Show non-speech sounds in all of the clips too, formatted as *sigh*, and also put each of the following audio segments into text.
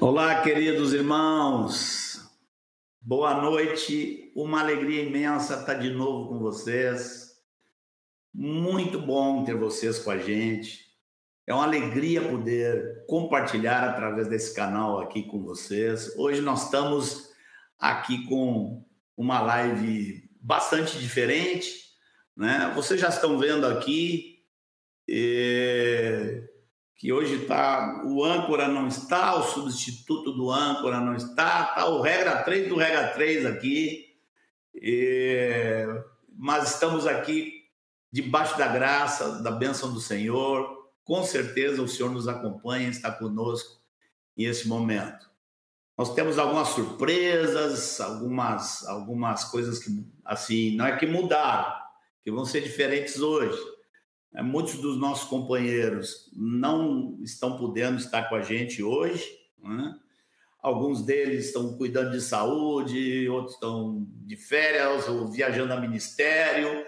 Olá, queridos irmãos. Boa noite. Uma alegria imensa estar de novo com vocês. Muito bom ter vocês com a gente. É uma alegria poder compartilhar através desse canal aqui com vocês. Hoje nós estamos aqui com uma live bastante diferente, né? Vocês já estão vendo aqui e que hoje está o âncora não está, o substituto do âncora não está, está o regra 3 do regra 3 aqui, e, mas estamos aqui debaixo da graça, da bênção do Senhor, com certeza o Senhor nos acompanha, está conosco nesse momento. Nós temos algumas surpresas, algumas, algumas coisas que, assim, não é que mudaram, que vão ser diferentes hoje muitos dos nossos companheiros não estão podendo estar com a gente hoje. Né? Alguns deles estão cuidando de saúde, outros estão de férias ou viajando a ministério.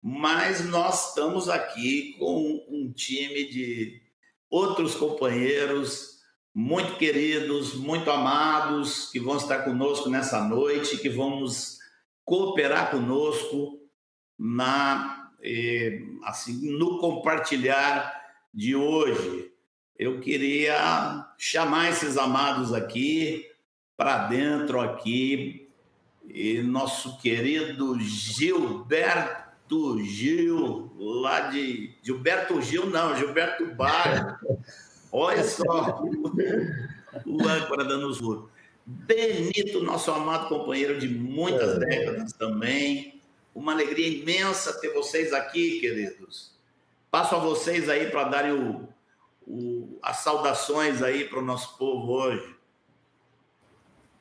Mas nós estamos aqui com um time de outros companheiros muito queridos, muito amados, que vão estar conosco nessa noite, que vamos cooperar conosco na assim, no compartilhar de hoje, eu queria chamar esses amados aqui para dentro aqui e nosso querido Gilberto Gil, lá de Gilberto Gil não, Gilberto Bar. *laughs* Olha só o âncora dando os Benito, nosso amado companheiro de muitas é. décadas também. Uma alegria imensa ter vocês aqui, queridos. Passo a vocês aí para darem o, o, as saudações aí para o nosso povo hoje.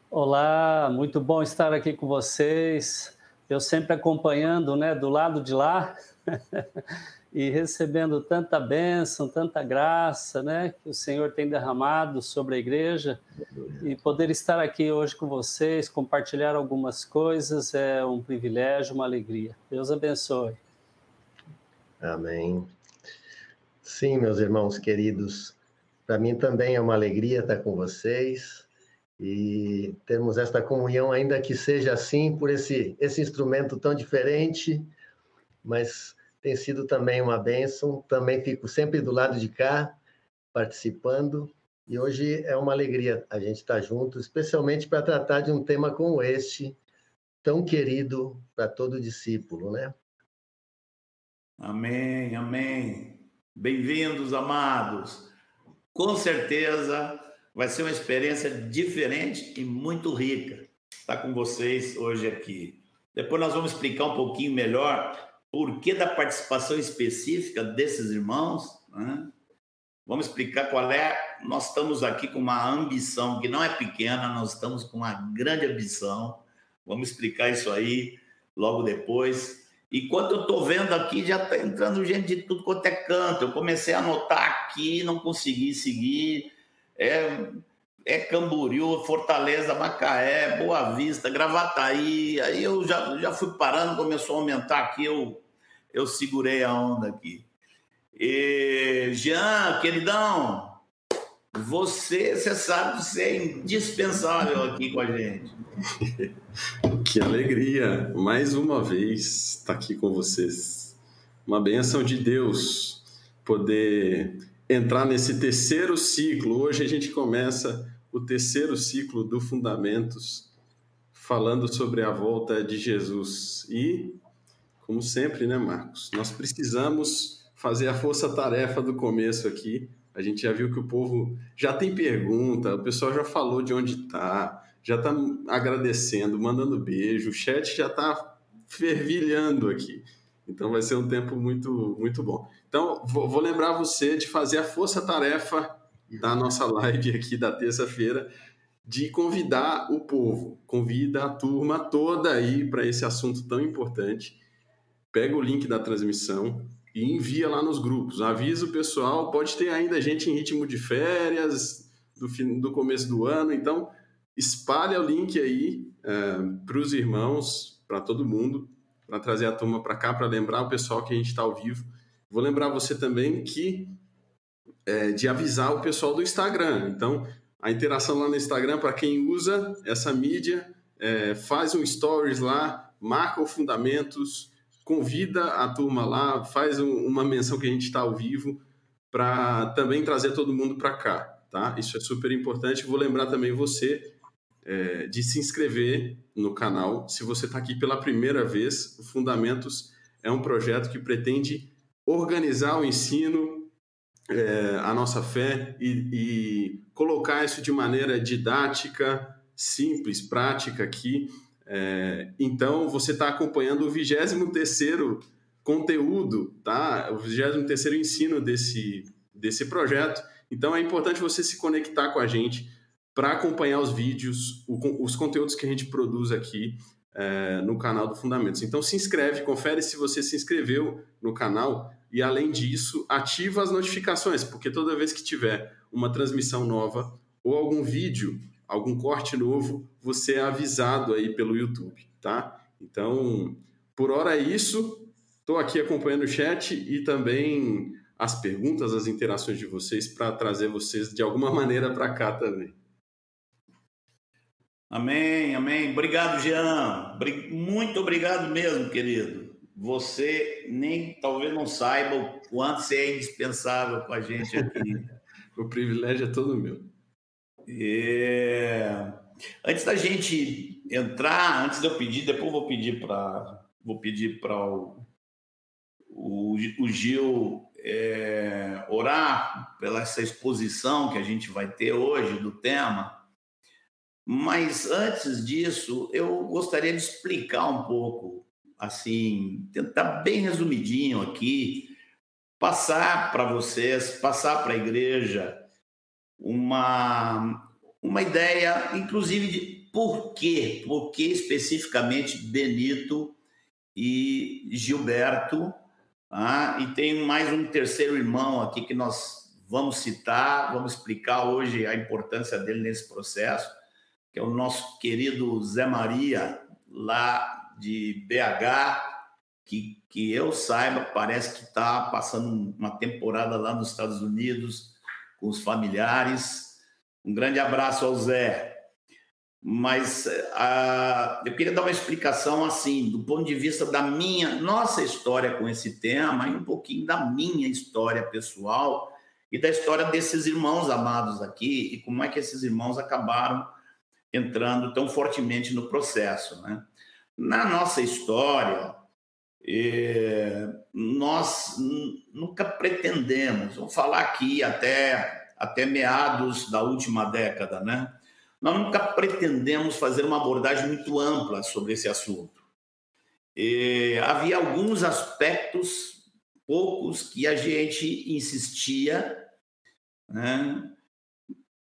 Olá, muito bom estar aqui com vocês. Eu sempre acompanhando, né, do lado de lá. *laughs* e recebendo tanta bênção, tanta graça, né, que o Senhor tem derramado sobre a igreja e poder estar aqui hoje com vocês, compartilhar algumas coisas é um privilégio, uma alegria. Deus abençoe. Amém. Sim, meus irmãos queridos, para mim também é uma alegria estar com vocês e termos esta comunhão, ainda que seja assim, por esse, esse instrumento tão diferente, mas tem sido também uma bênção. Também fico sempre do lado de cá, participando. E hoje é uma alegria a gente estar junto, especialmente para tratar de um tema como este, tão querido para todo discípulo, né? Amém, amém. Bem-vindos, amados. Com certeza vai ser uma experiência diferente e muito rica estar com vocês hoje aqui. Depois nós vamos explicar um pouquinho melhor porquê da participação específica desses irmãos, né? Vamos explicar qual é. Nós estamos aqui com uma ambição que não é pequena, nós estamos com uma grande ambição. Vamos explicar isso aí logo depois. E quando eu estou vendo aqui, já está entrando gente de tudo quanto é canto. Eu comecei a anotar aqui, não consegui seguir. É, é Camboriú, Fortaleza, Macaé, Boa Vista, Gravataí. Aí eu já, já fui parando, começou a aumentar aqui, eu, eu segurei a onda aqui. E, Jean, queridão, você, você sabe, você é indispensável aqui com a gente. *laughs* que alegria, mais uma vez estar aqui com vocês. Uma benção de Deus poder entrar nesse terceiro ciclo. Hoje a gente começa o terceiro ciclo do Fundamentos, falando sobre a volta de Jesus. E, como sempre, né, Marcos? Nós precisamos fazer a força-tarefa do começo aqui. A gente já viu que o povo já tem pergunta, o pessoal já falou de onde está, já está agradecendo, mandando beijo, o chat já está fervilhando aqui. Então vai ser um tempo muito, muito bom. Então, vou, vou lembrar você de fazer a força-tarefa da nossa live aqui da terça-feira de convidar o povo, convida a turma toda aí para esse assunto tão importante. Pega o link da transmissão e envia lá nos grupos. Avisa o pessoal, pode ter ainda gente em ritmo de férias do, fim, do começo do ano, então espalha o link aí é, para os irmãos, para todo mundo, para trazer a turma para cá, para lembrar o pessoal que a gente está ao vivo. Vou lembrar você também que é, de avisar o pessoal do Instagram. Então, a interação lá no Instagram para quem usa essa mídia, é, faz um stories lá, marca o Fundamentos, convida a turma lá, faz um, uma menção que a gente está ao vivo para também trazer todo mundo para cá, tá? Isso é super importante. Vou lembrar também você é, de se inscrever no canal. Se você está aqui pela primeira vez, o Fundamentos é um projeto que pretende organizar o ensino, é, a nossa fé e, e, colocar isso de maneira didática, simples, prática aqui. É, então, você está acompanhando o 23º conteúdo, tá? O 23º ensino desse, desse projeto. Então, é importante você se conectar com a gente para acompanhar os vídeos, o, os conteúdos que a gente produz aqui é, no canal do Fundamentos. Então, se inscreve, confere se você se inscreveu no canal e, além disso, ativa as notificações, porque toda vez que tiver uma transmissão nova ou algum vídeo, algum corte novo, você é avisado aí pelo YouTube, tá? Então, por hora é isso. Estou aqui acompanhando o chat e também as perguntas, as interações de vocês para trazer vocês de alguma *laughs* maneira para cá também. Amém, amém. Obrigado, Jean. Muito obrigado mesmo, querido você nem talvez não saiba o quanto você é indispensável com a gente aqui. *laughs* o privilégio é todo meu. É... Antes da gente entrar, antes de eu pedir, depois vou pedir para vou pedir para o, o, o, Gil é, orar pela essa exposição que a gente vai ter hoje do tema. Mas antes disso, eu gostaria de explicar um pouco assim, tentar bem resumidinho aqui, passar para vocês, passar para a igreja uma, uma ideia, inclusive, de por quê, por que especificamente Benito e Gilberto, ah, e tem mais um terceiro irmão aqui que nós vamos citar, vamos explicar hoje a importância dele nesse processo, que é o nosso querido Zé Maria, lá de BH, que, que eu saiba, parece que está passando uma temporada lá nos Estados Unidos com os familiares. Um grande abraço ao Zé. Mas uh, eu queria dar uma explicação assim, do ponto de vista da minha, nossa história com esse tema e um pouquinho da minha história pessoal e da história desses irmãos amados aqui e como é que esses irmãos acabaram entrando tão fortemente no processo, né? Na nossa história, é, nós nunca pretendemos, vamos falar aqui até, até meados da última década, né? Nós nunca pretendemos fazer uma abordagem muito ampla sobre esse assunto. E havia alguns aspectos, poucos, que a gente insistia, né?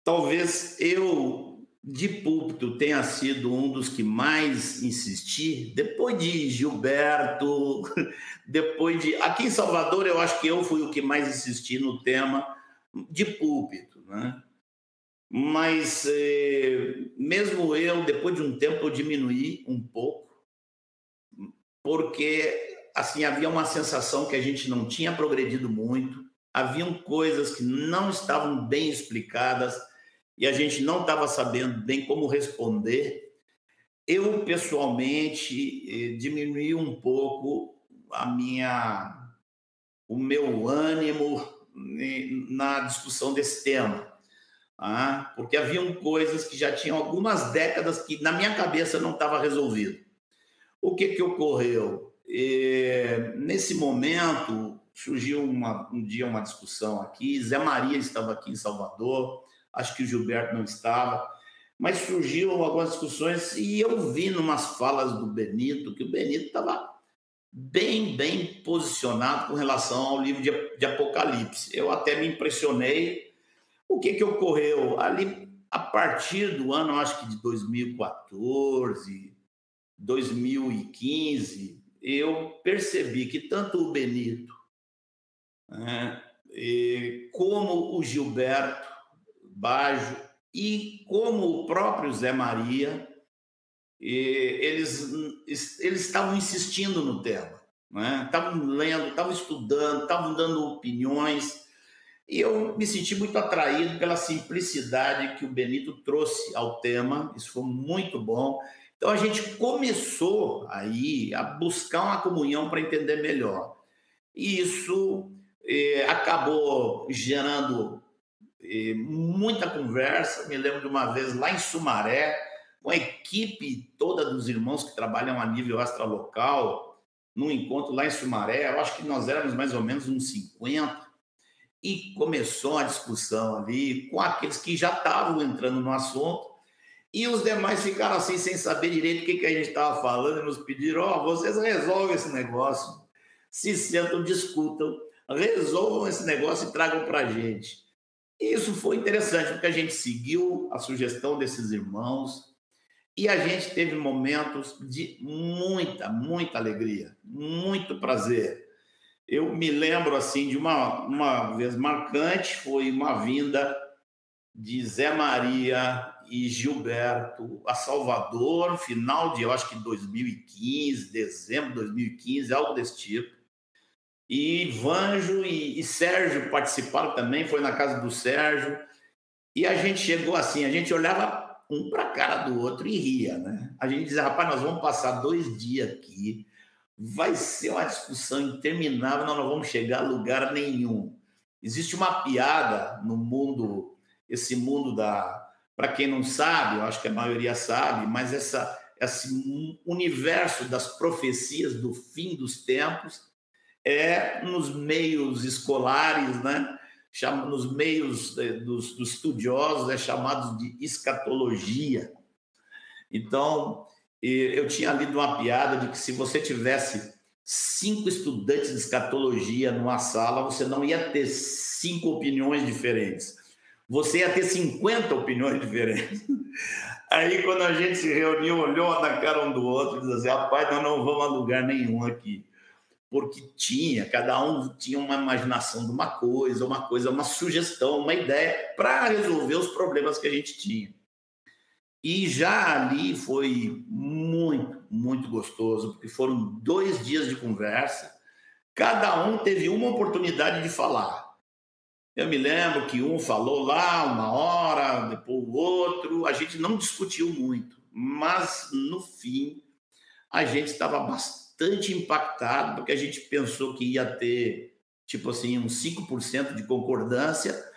Talvez eu de púlpito tenha sido um dos que mais insisti, depois de Gilberto, *laughs* depois de. Aqui em Salvador, eu acho que eu fui o que mais insisti no tema de púlpito, né? Mas eh, mesmo eu, depois de um tempo, eu diminuí um pouco, porque assim havia uma sensação que a gente não tinha progredido muito, haviam coisas que não estavam bem explicadas e a gente não estava sabendo bem como responder, eu pessoalmente eh, diminui um pouco a minha o meu ânimo na discussão desse tema, ah, porque haviam coisas que já tinham algumas décadas que na minha cabeça não estava resolvido. O que que ocorreu? Eh, nesse momento surgiu uma, um dia uma discussão aqui. Zé Maria estava aqui em Salvador acho que o Gilberto não estava, mas surgiram algumas discussões e eu vi numas falas do Benito que o Benito estava bem, bem posicionado com relação ao livro de, de Apocalipse. Eu até me impressionei. O que, que ocorreu? Ali, a partir do ano, acho que de 2014, 2015, eu percebi que tanto o Benito né, como o Gilberto Bajo e como o próprio Zé Maria, eles, eles estavam insistindo no tema, né? estavam lendo, estavam estudando, estavam dando opiniões. E eu me senti muito atraído pela simplicidade que o Benito trouxe ao tema, isso foi muito bom. Então a gente começou aí a buscar uma comunhão para entender melhor. E isso eh, acabou gerando eh, muita conversa. Me lembro de uma vez lá em Sumaré, com a equipe toda dos irmãos que trabalham a nível extralocal, num encontro lá em Sumaré, eu acho que nós éramos mais ou menos uns 50 e começou a discussão ali com aqueles que já estavam entrando no assunto. E os demais ficaram assim sem saber direito o que, que a gente estava falando. E nos pediram: ó, oh, vocês resolvem esse negócio, se sentam, discutam, resolvam esse negócio e tragam para a gente. E isso foi interessante porque a gente seguiu a sugestão desses irmãos e a gente teve momentos de muita, muita alegria, muito prazer eu me lembro assim de uma, uma vez marcante, foi uma vinda de Zé Maria e Gilberto a Salvador, final de, eu acho que 2015, dezembro de 2015, algo desse tipo. E Vanjo e, e Sérgio participaram também, foi na casa do Sérgio. E a gente chegou assim, a gente olhava um para a cara do outro e ria, né? A gente dizia, rapaz, nós vamos passar dois dias aqui vai ser uma discussão interminável, nós não vamos chegar a lugar nenhum. Existe uma piada no mundo, esse mundo da. Para quem não sabe, eu acho que a maioria sabe, mas essa, esse universo das profecias do fim dos tempos é nos meios escolares, né? Chama, nos meios dos, dos estudiosos, é chamado de escatologia. Então, eu tinha lido uma piada de que se você tivesse cinco estudantes de escatologia numa sala, você não ia ter cinco opiniões diferentes. Você ia ter 50 opiniões diferentes. *laughs* Aí, quando a gente se reuniu, olhou na cara um do outro e disse assim: rapaz, nós não vamos a lugar nenhum aqui. Porque tinha, cada um tinha uma imaginação de uma coisa, uma coisa, uma sugestão, uma ideia para resolver os problemas que a gente tinha. E já ali foi muito, muito gostoso, porque foram dois dias de conversa, cada um teve uma oportunidade de falar. Eu me lembro que um falou lá uma hora, depois o outro, a gente não discutiu muito, mas no fim a gente estava bastante impactado, porque a gente pensou que ia ter, tipo assim, uns 5% de concordância,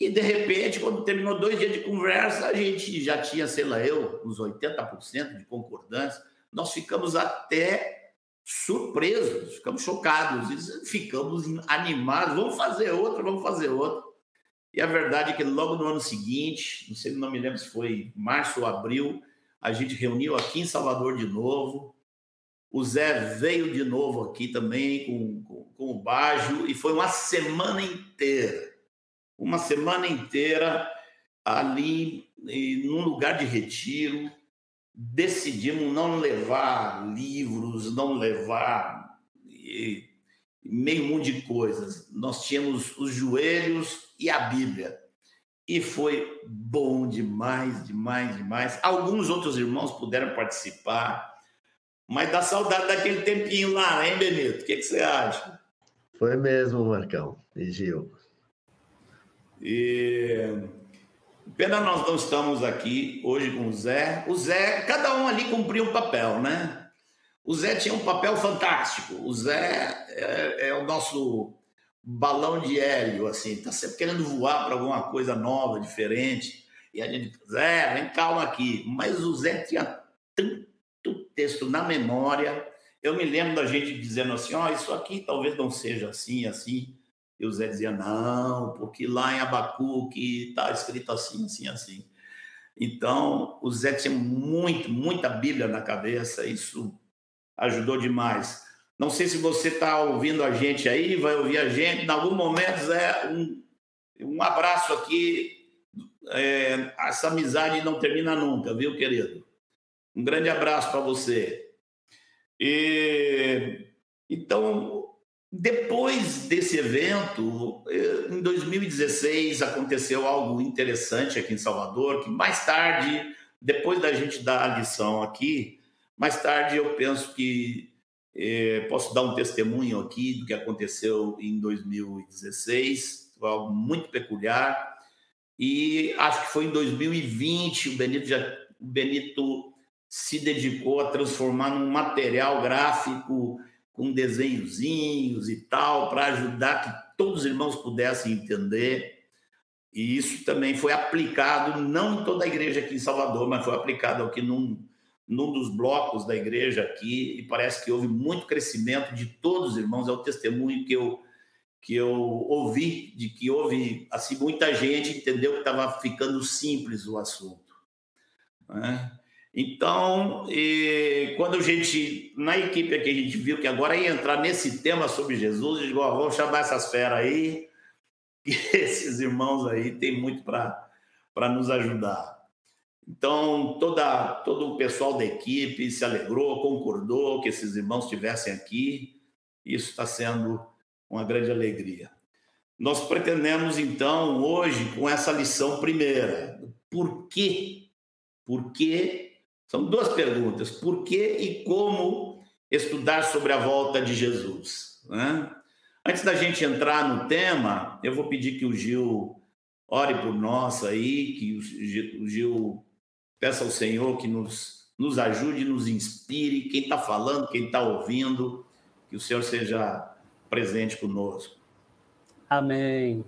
e, de repente, quando terminou dois dias de conversa, a gente já tinha, sei lá, eu, uns 80% de concordância. Nós ficamos até surpresos, ficamos chocados, ficamos animados. Vamos fazer outra, vamos fazer outra. E a verdade é que logo no ano seguinte, não sei, não me lembro se foi março ou abril, a gente reuniu aqui em Salvador de novo. O Zé veio de novo aqui também com, com, com o Bajo e foi uma semana inteira uma semana inteira ali num lugar de retiro. Decidimos não levar livros, não levar meio mundo de coisas. Nós tínhamos os joelhos e a Bíblia. E foi bom demais, demais, demais. Alguns outros irmãos puderam participar, mas dá saudade daquele tempinho lá, hein, Benito? O que, que você acha? Foi mesmo, Marcão e Gil. E pena nós não estamos aqui hoje com o Zé. O Zé, cada um ali cumpria um papel, né? O Zé tinha um papel fantástico. O Zé é, é o nosso balão de hélio, assim, tá sempre querendo voar para alguma coisa nova, diferente. E a gente, Zé, vem calma aqui. Mas o Zé tinha tanto texto na memória. Eu me lembro da gente dizendo assim: ó, oh, isso aqui talvez não seja assim, assim. E o Zé dizia, não, porque lá em Abacuque está escrito assim, assim, assim. Então, o Zé tinha muito, muita Bíblia na cabeça, isso ajudou demais. Não sei se você está ouvindo a gente aí, vai ouvir a gente. Em algum momento, Zé, um, um abraço aqui. É, essa amizade não termina nunca, viu, querido? Um grande abraço para você. E, então, depois desse evento, eh, em 2016, aconteceu algo interessante aqui em Salvador, que mais tarde, depois da gente dar a lição aqui, mais tarde eu penso que eh, posso dar um testemunho aqui do que aconteceu em 2016. Foi algo muito peculiar. E acho que foi em 2020 o Benito já o Benito se dedicou a transformar num material gráfico com desenhozinhos e tal para ajudar que todos os irmãos pudessem entender. E isso também foi aplicado não em toda a igreja aqui em Salvador, mas foi aplicado aqui num, num dos blocos da igreja aqui e parece que houve muito crescimento de todos os irmãos. É o testemunho que eu que eu ouvi de que houve assim muita gente entendeu que estava ficando simples o assunto. Né? Então, quando a gente na equipe aqui a gente viu que agora ia entrar nesse tema sobre Jesus, a gente vamos chamar essas feras aí, *laughs* que esses irmãos aí têm muito para nos ajudar. Então, toda, todo o pessoal da equipe se alegrou, concordou que esses irmãos estivessem aqui. Isso está sendo uma grande alegria. Nós pretendemos, então, hoje, com essa lição primeira, por quê? Por quê? São duas perguntas. Por que e como estudar sobre a volta de Jesus? Né? Antes da gente entrar no tema, eu vou pedir que o Gil ore por nós aí, que o Gil Peça ao Senhor que nos, nos ajude, nos inspire. Quem está falando, quem está ouvindo, que o Senhor seja presente conosco. Amém.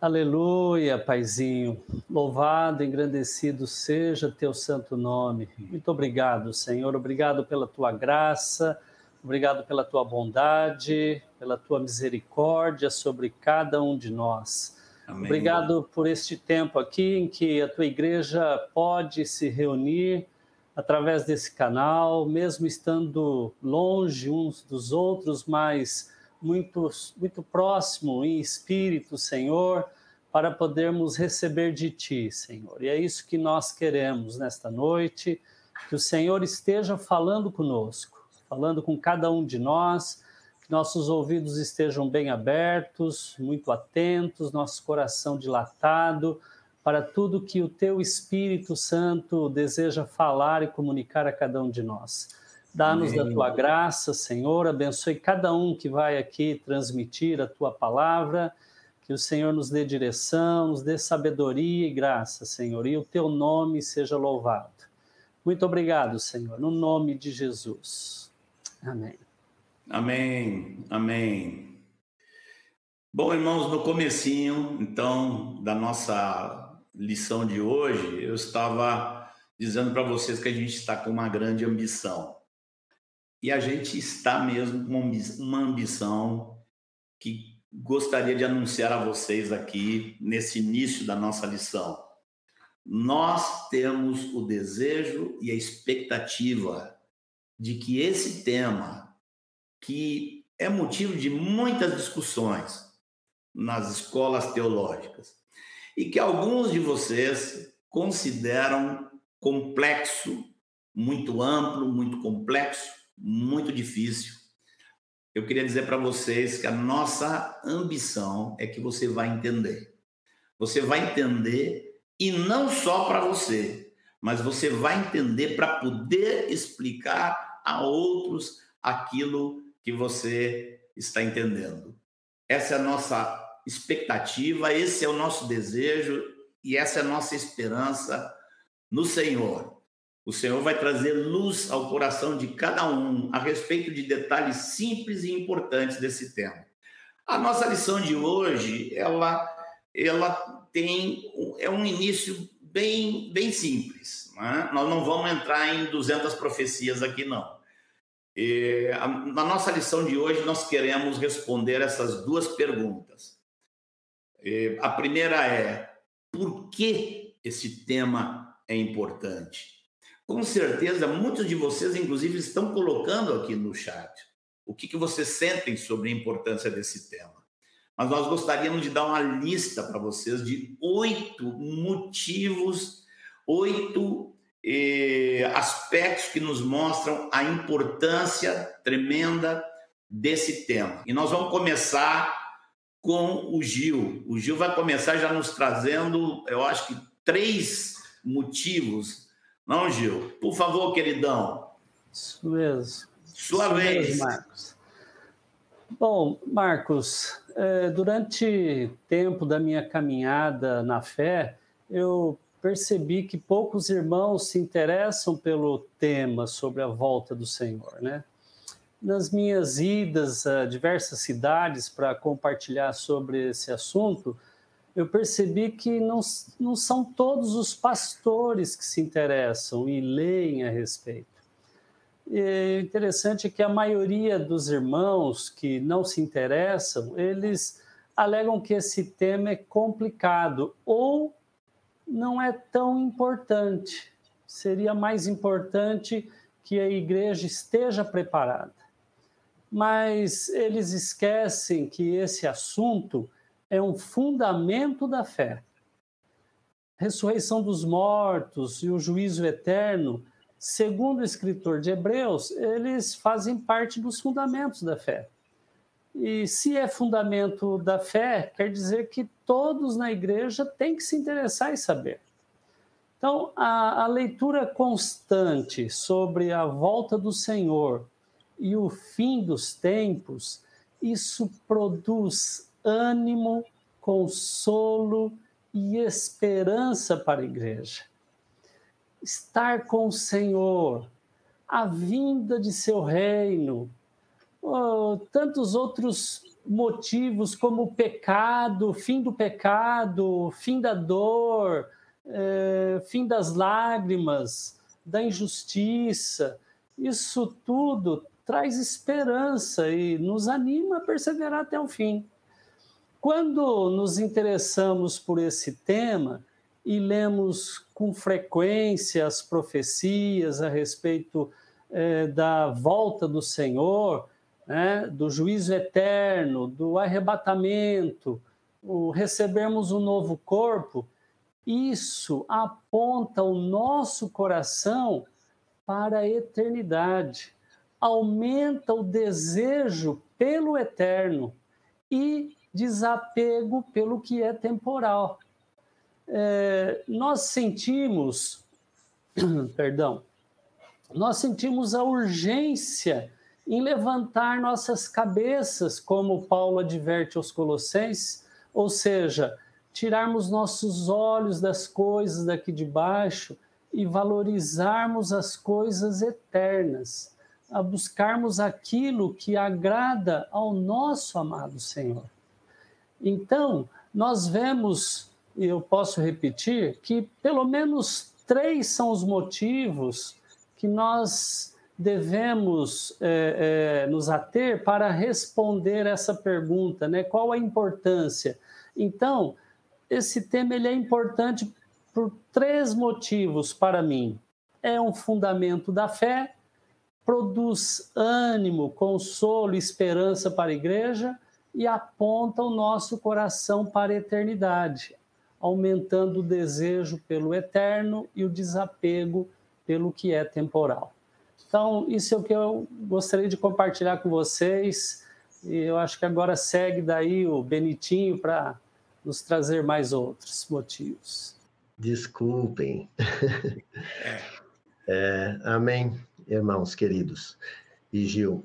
Aleluia, Paizinho. Louvado, engrandecido seja teu santo nome. Muito obrigado, Senhor. Obrigado pela tua graça, obrigado pela tua bondade, pela tua misericórdia sobre cada um de nós. Amém. Obrigado por este tempo aqui em que a tua igreja pode se reunir através desse canal, mesmo estando longe uns dos outros, mas muito, muito próximo em espírito, Senhor, para podermos receber de Ti, Senhor. E é isso que nós queremos nesta noite, que o Senhor esteja falando conosco, falando com cada um de nós nossos ouvidos estejam bem abertos, muito atentos, nosso coração dilatado para tudo que o teu Espírito Santo deseja falar e comunicar a cada um de nós. Dá-nos da tua graça, Senhor, abençoe cada um que vai aqui transmitir a tua palavra, que o Senhor nos dê direção, nos dê sabedoria e graça, Senhor, e o teu nome seja louvado. Muito obrigado, Senhor, no nome de Jesus. Amém. Amém, amém. Bom, irmãos, no comecinho, então, da nossa lição de hoje, eu estava dizendo para vocês que a gente está com uma grande ambição. E a gente está mesmo com uma ambição que gostaria de anunciar a vocês aqui nesse início da nossa lição. Nós temos o desejo e a expectativa de que esse tema que é motivo de muitas discussões nas escolas teológicas e que alguns de vocês consideram complexo, muito amplo, muito complexo, muito difícil. Eu queria dizer para vocês que a nossa ambição é que você vai entender. Você vai entender e não só para você, mas você vai entender para poder explicar a outros aquilo que você está entendendo. Essa é a nossa expectativa, esse é o nosso desejo e essa é a nossa esperança no Senhor. O Senhor vai trazer luz ao coração de cada um a respeito de detalhes simples e importantes desse tema. A nossa lição de hoje, ela, ela tem é um início bem, bem simples. Né? Nós não vamos entrar em 200 profecias aqui, não. E, a, na nossa lição de hoje, nós queremos responder essas duas perguntas. E, a primeira é: por que esse tema é importante? Com certeza, muitos de vocês, inclusive, estão colocando aqui no chat o que, que vocês sentem sobre a importância desse tema. Mas nós gostaríamos de dar uma lista para vocês de oito motivos, oito aspectos que nos mostram a importância tremenda desse tema. E nós vamos começar com o Gil. O Gil vai começar já nos trazendo, eu acho que três motivos. Não, Gil? Por favor, queridão. Isso mesmo. Sua Isso vez. Mesmo, Marcos. Bom, Marcos, é, durante tempo da minha caminhada na fé, eu percebi que poucos irmãos se interessam pelo tema sobre a volta do Senhor, né? Nas minhas idas a diversas cidades para compartilhar sobre esse assunto, eu percebi que não, não são todos os pastores que se interessam e leem a respeito. E interessante é que a maioria dos irmãos que não se interessam, eles alegam que esse tema é complicado ou não é tão importante. Seria mais importante que a igreja esteja preparada. Mas eles esquecem que esse assunto é um fundamento da fé. Ressurreição dos mortos e o juízo eterno, segundo o escritor de Hebreus, eles fazem parte dos fundamentos da fé. E se é fundamento da fé, quer dizer que todos na igreja têm que se interessar e saber. Então, a, a leitura constante sobre a volta do Senhor e o fim dos tempos, isso produz ânimo, consolo e esperança para a igreja. Estar com o Senhor, a vinda de seu reino, oh, tantos outros motivos como o pecado, fim do pecado, fim da dor, eh, fim das lágrimas, da injustiça, isso tudo traz esperança e nos anima a perseverar até o fim. Quando nos interessamos por esse tema e lemos com frequência as profecias a respeito eh, da volta do Senhor, né, do juízo eterno, do arrebatamento, o recebermos um novo corpo, isso aponta o nosso coração para a eternidade, aumenta o desejo pelo eterno e desapego pelo que é temporal. É, nós sentimos, *clears throat* perdão, nós sentimos a urgência em levantar nossas cabeças, como Paulo adverte aos Colossenses, ou seja, tirarmos nossos olhos das coisas daqui de baixo e valorizarmos as coisas eternas, a buscarmos aquilo que agrada ao nosso amado Senhor. Então, nós vemos, e eu posso repetir, que pelo menos três são os motivos que nós devemos é, é, nos ater para responder essa pergunta, né? Qual a importância? Então, esse tema ele é importante por três motivos para mim. É um fundamento da fé, produz ânimo, consolo, esperança para a igreja e aponta o nosso coração para a eternidade, aumentando o desejo pelo eterno e o desapego pelo que é temporal. Então, isso é o que eu gostaria de compartilhar com vocês. E eu acho que agora segue daí o Benitinho para nos trazer mais outros motivos. Desculpem. *laughs* É, amém, irmãos queridos. E Gil,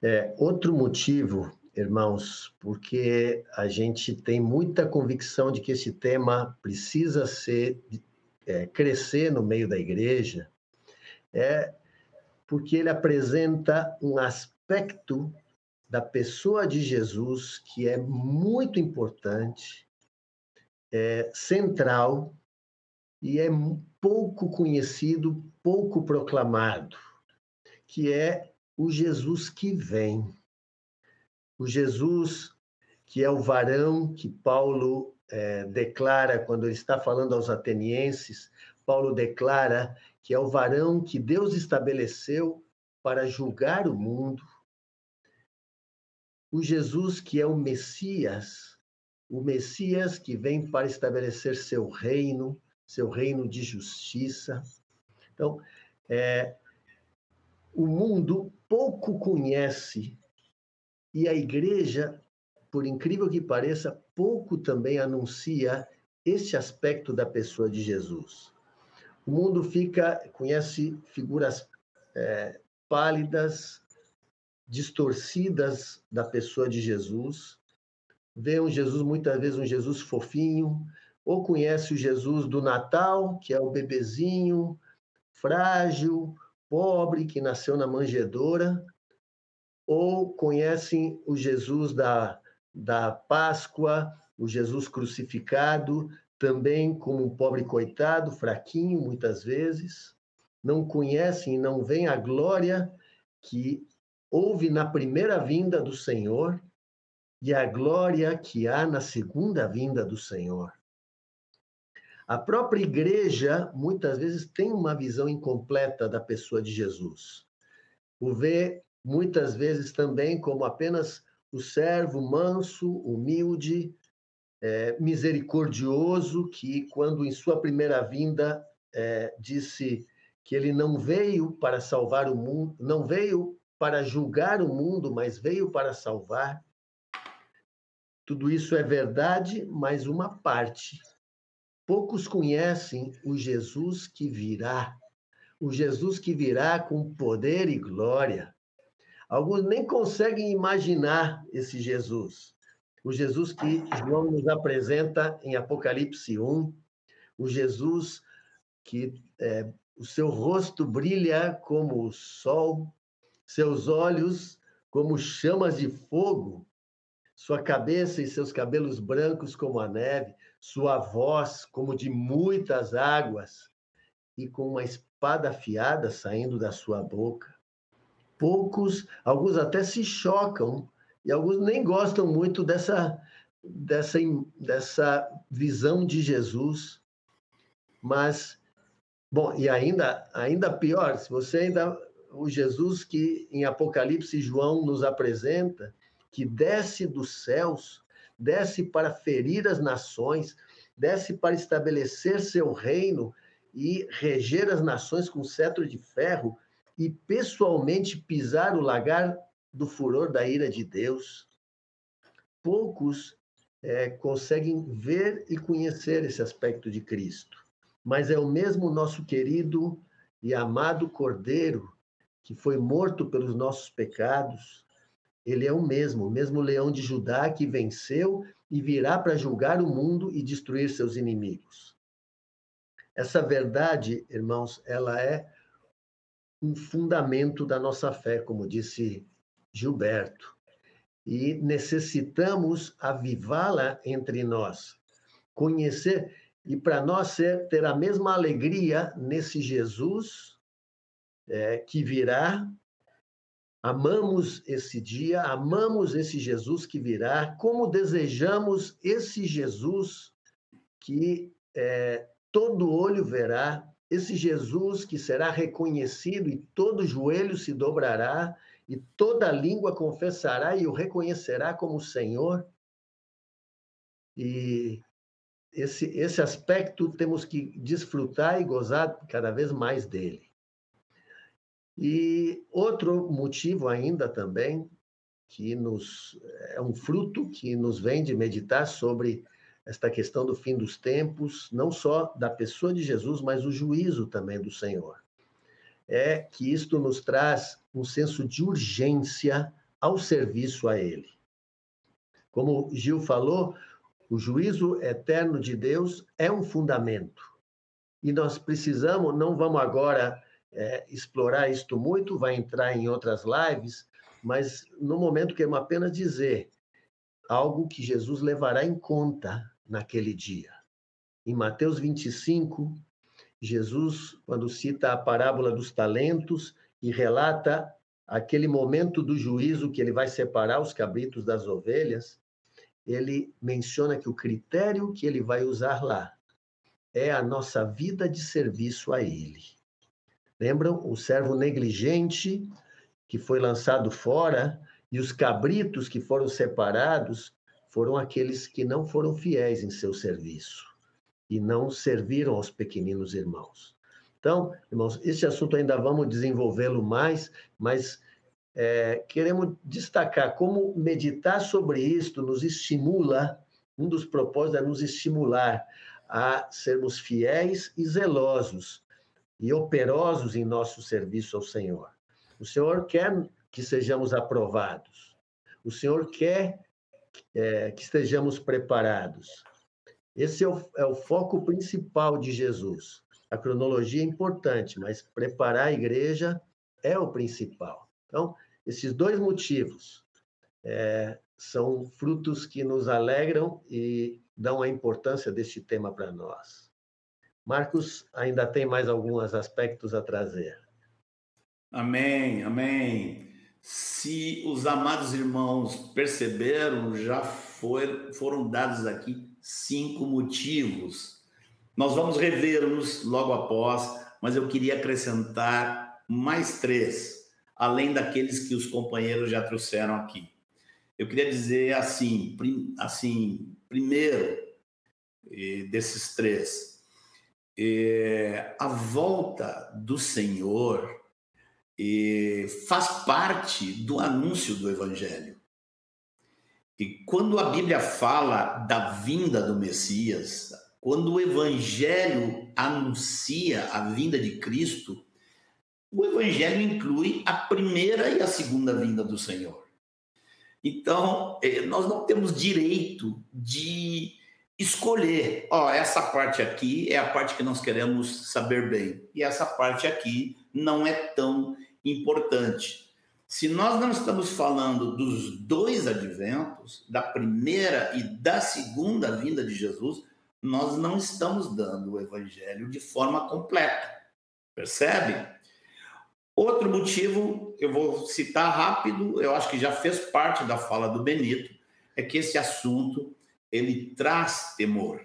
é, outro motivo, irmãos, porque a gente tem muita convicção de que esse tema precisa ser é, crescer no meio da igreja, é porque ele apresenta um aspecto da pessoa de Jesus que é muito importante, é central e é pouco conhecido, pouco proclamado, que é o Jesus que vem. O Jesus que é o varão que Paulo é, declara quando ele está falando aos atenienses, Paulo declara que é o varão que Deus estabeleceu para julgar o mundo, o Jesus que é o Messias, o Messias que vem para estabelecer seu reino, seu reino de justiça. Então, é, o mundo pouco conhece e a igreja, por incrível que pareça, pouco também anuncia este aspecto da pessoa de Jesus. O mundo fica conhece figuras é, pálidas, distorcidas da pessoa de Jesus, vê um Jesus, muitas vezes, um Jesus fofinho, ou conhece o Jesus do Natal, que é o bebezinho frágil, pobre, que nasceu na manjedoura, ou conhecem o Jesus da, da Páscoa, o Jesus crucificado, também como um pobre coitado, fraquinho muitas vezes, não conhecem e não veem a glória que houve na primeira vinda do Senhor e a glória que há na segunda vinda do Senhor. A própria igreja, muitas vezes, tem uma visão incompleta da pessoa de Jesus. O vê, muitas vezes, também como apenas o servo manso, humilde, é, misericordioso, que, quando em sua primeira vinda é, disse que ele não veio para salvar o mundo, não veio para julgar o mundo, mas veio para salvar. Tudo isso é verdade, mas uma parte. Poucos conhecem o Jesus que virá, o Jesus que virá com poder e glória. Alguns nem conseguem imaginar esse Jesus. O Jesus que João nos apresenta em Apocalipse 1, o Jesus que é, o seu rosto brilha como o sol, seus olhos como chamas de fogo, sua cabeça e seus cabelos brancos como a neve, sua voz como de muitas águas, e com uma espada afiada saindo da sua boca. Poucos, alguns até se chocam, e alguns nem gostam muito dessa, dessa, dessa visão de Jesus. Mas, bom, e ainda, ainda pior, se você ainda. O Jesus que em Apocalipse João nos apresenta, que desce dos céus, desce para ferir as nações, desce para estabelecer seu reino e reger as nações com cetro de ferro e pessoalmente pisar o lagar do furor da ira de Deus. Poucos é, conseguem ver e conhecer esse aspecto de Cristo, mas é o mesmo nosso querido e amado Cordeiro que foi morto pelos nossos pecados, ele é o mesmo, o mesmo leão de Judá que venceu e virá para julgar o mundo e destruir seus inimigos. Essa verdade, irmãos, ela é um fundamento da nossa fé, como disse Gilberto. E necessitamos avivá-la entre nós, conhecer e para nós ter a mesma alegria nesse Jesus é, que virá Amamos esse dia, amamos esse Jesus que virá, como desejamos esse Jesus que é, todo olho verá, esse Jesus que será reconhecido e todo joelho se dobrará e toda língua confessará e o reconhecerá como Senhor. E esse, esse aspecto temos que desfrutar e gozar cada vez mais dele. E outro motivo ainda também, que nos é um fruto que nos vem de meditar sobre esta questão do fim dos tempos, não só da pessoa de Jesus, mas o juízo também do Senhor. É que isto nos traz um senso de urgência ao serviço a Ele. Como Gil falou, o juízo eterno de Deus é um fundamento. E nós precisamos, não vamos agora é, explorar isto muito, vai entrar em outras lives, mas no momento quero apenas dizer algo que Jesus levará em conta naquele dia. Em Mateus 25, Jesus, quando cita a parábola dos talentos e relata aquele momento do juízo que ele vai separar os cabritos das ovelhas, ele menciona que o critério que ele vai usar lá é a nossa vida de serviço a ele. Lembram? O servo negligente que foi lançado fora e os cabritos que foram separados foram aqueles que não foram fiéis em seu serviço e não serviram aos pequeninos irmãos. Então, irmãos, esse assunto ainda vamos desenvolvê-lo mais, mas é, queremos destacar como meditar sobre isto nos estimula, um dos propósitos é nos estimular a sermos fiéis e zelosos e operosos em nosso serviço ao Senhor. O Senhor quer que sejamos aprovados. O Senhor quer é, que estejamos preparados. Esse é o, é o foco principal de Jesus. A cronologia é importante, mas preparar a igreja é o principal. Então, esses dois motivos é, são frutos que nos alegram e dão a importância deste tema para nós. Marcos ainda tem mais alguns aspectos a trazer. Amém, amém. Se os amados irmãos perceberam, já foi, foram dados aqui cinco motivos. Nós vamos rever-nos logo após, mas eu queria acrescentar mais três, além daqueles que os companheiros já trouxeram aqui. Eu queria dizer assim, prim, assim primeiro desses três, é, a volta do Senhor faz parte do anúncio do Evangelho. E quando a Bíblia fala da vinda do Messias, quando o Evangelho anuncia a vinda de Cristo, o Evangelho inclui a primeira e a segunda vinda do Senhor. Então, eh, nós não temos direito de escolher, ó, essa parte aqui é a parte que nós queremos saber bem, e essa parte aqui não é tão importante. Se nós não estamos falando dos dois adventos, da primeira e da segunda vinda de Jesus, nós não estamos dando o evangelho de forma completa. Percebe? Outro motivo, eu vou citar rápido, eu acho que já fez parte da fala do Benito, é que esse assunto ele traz temor.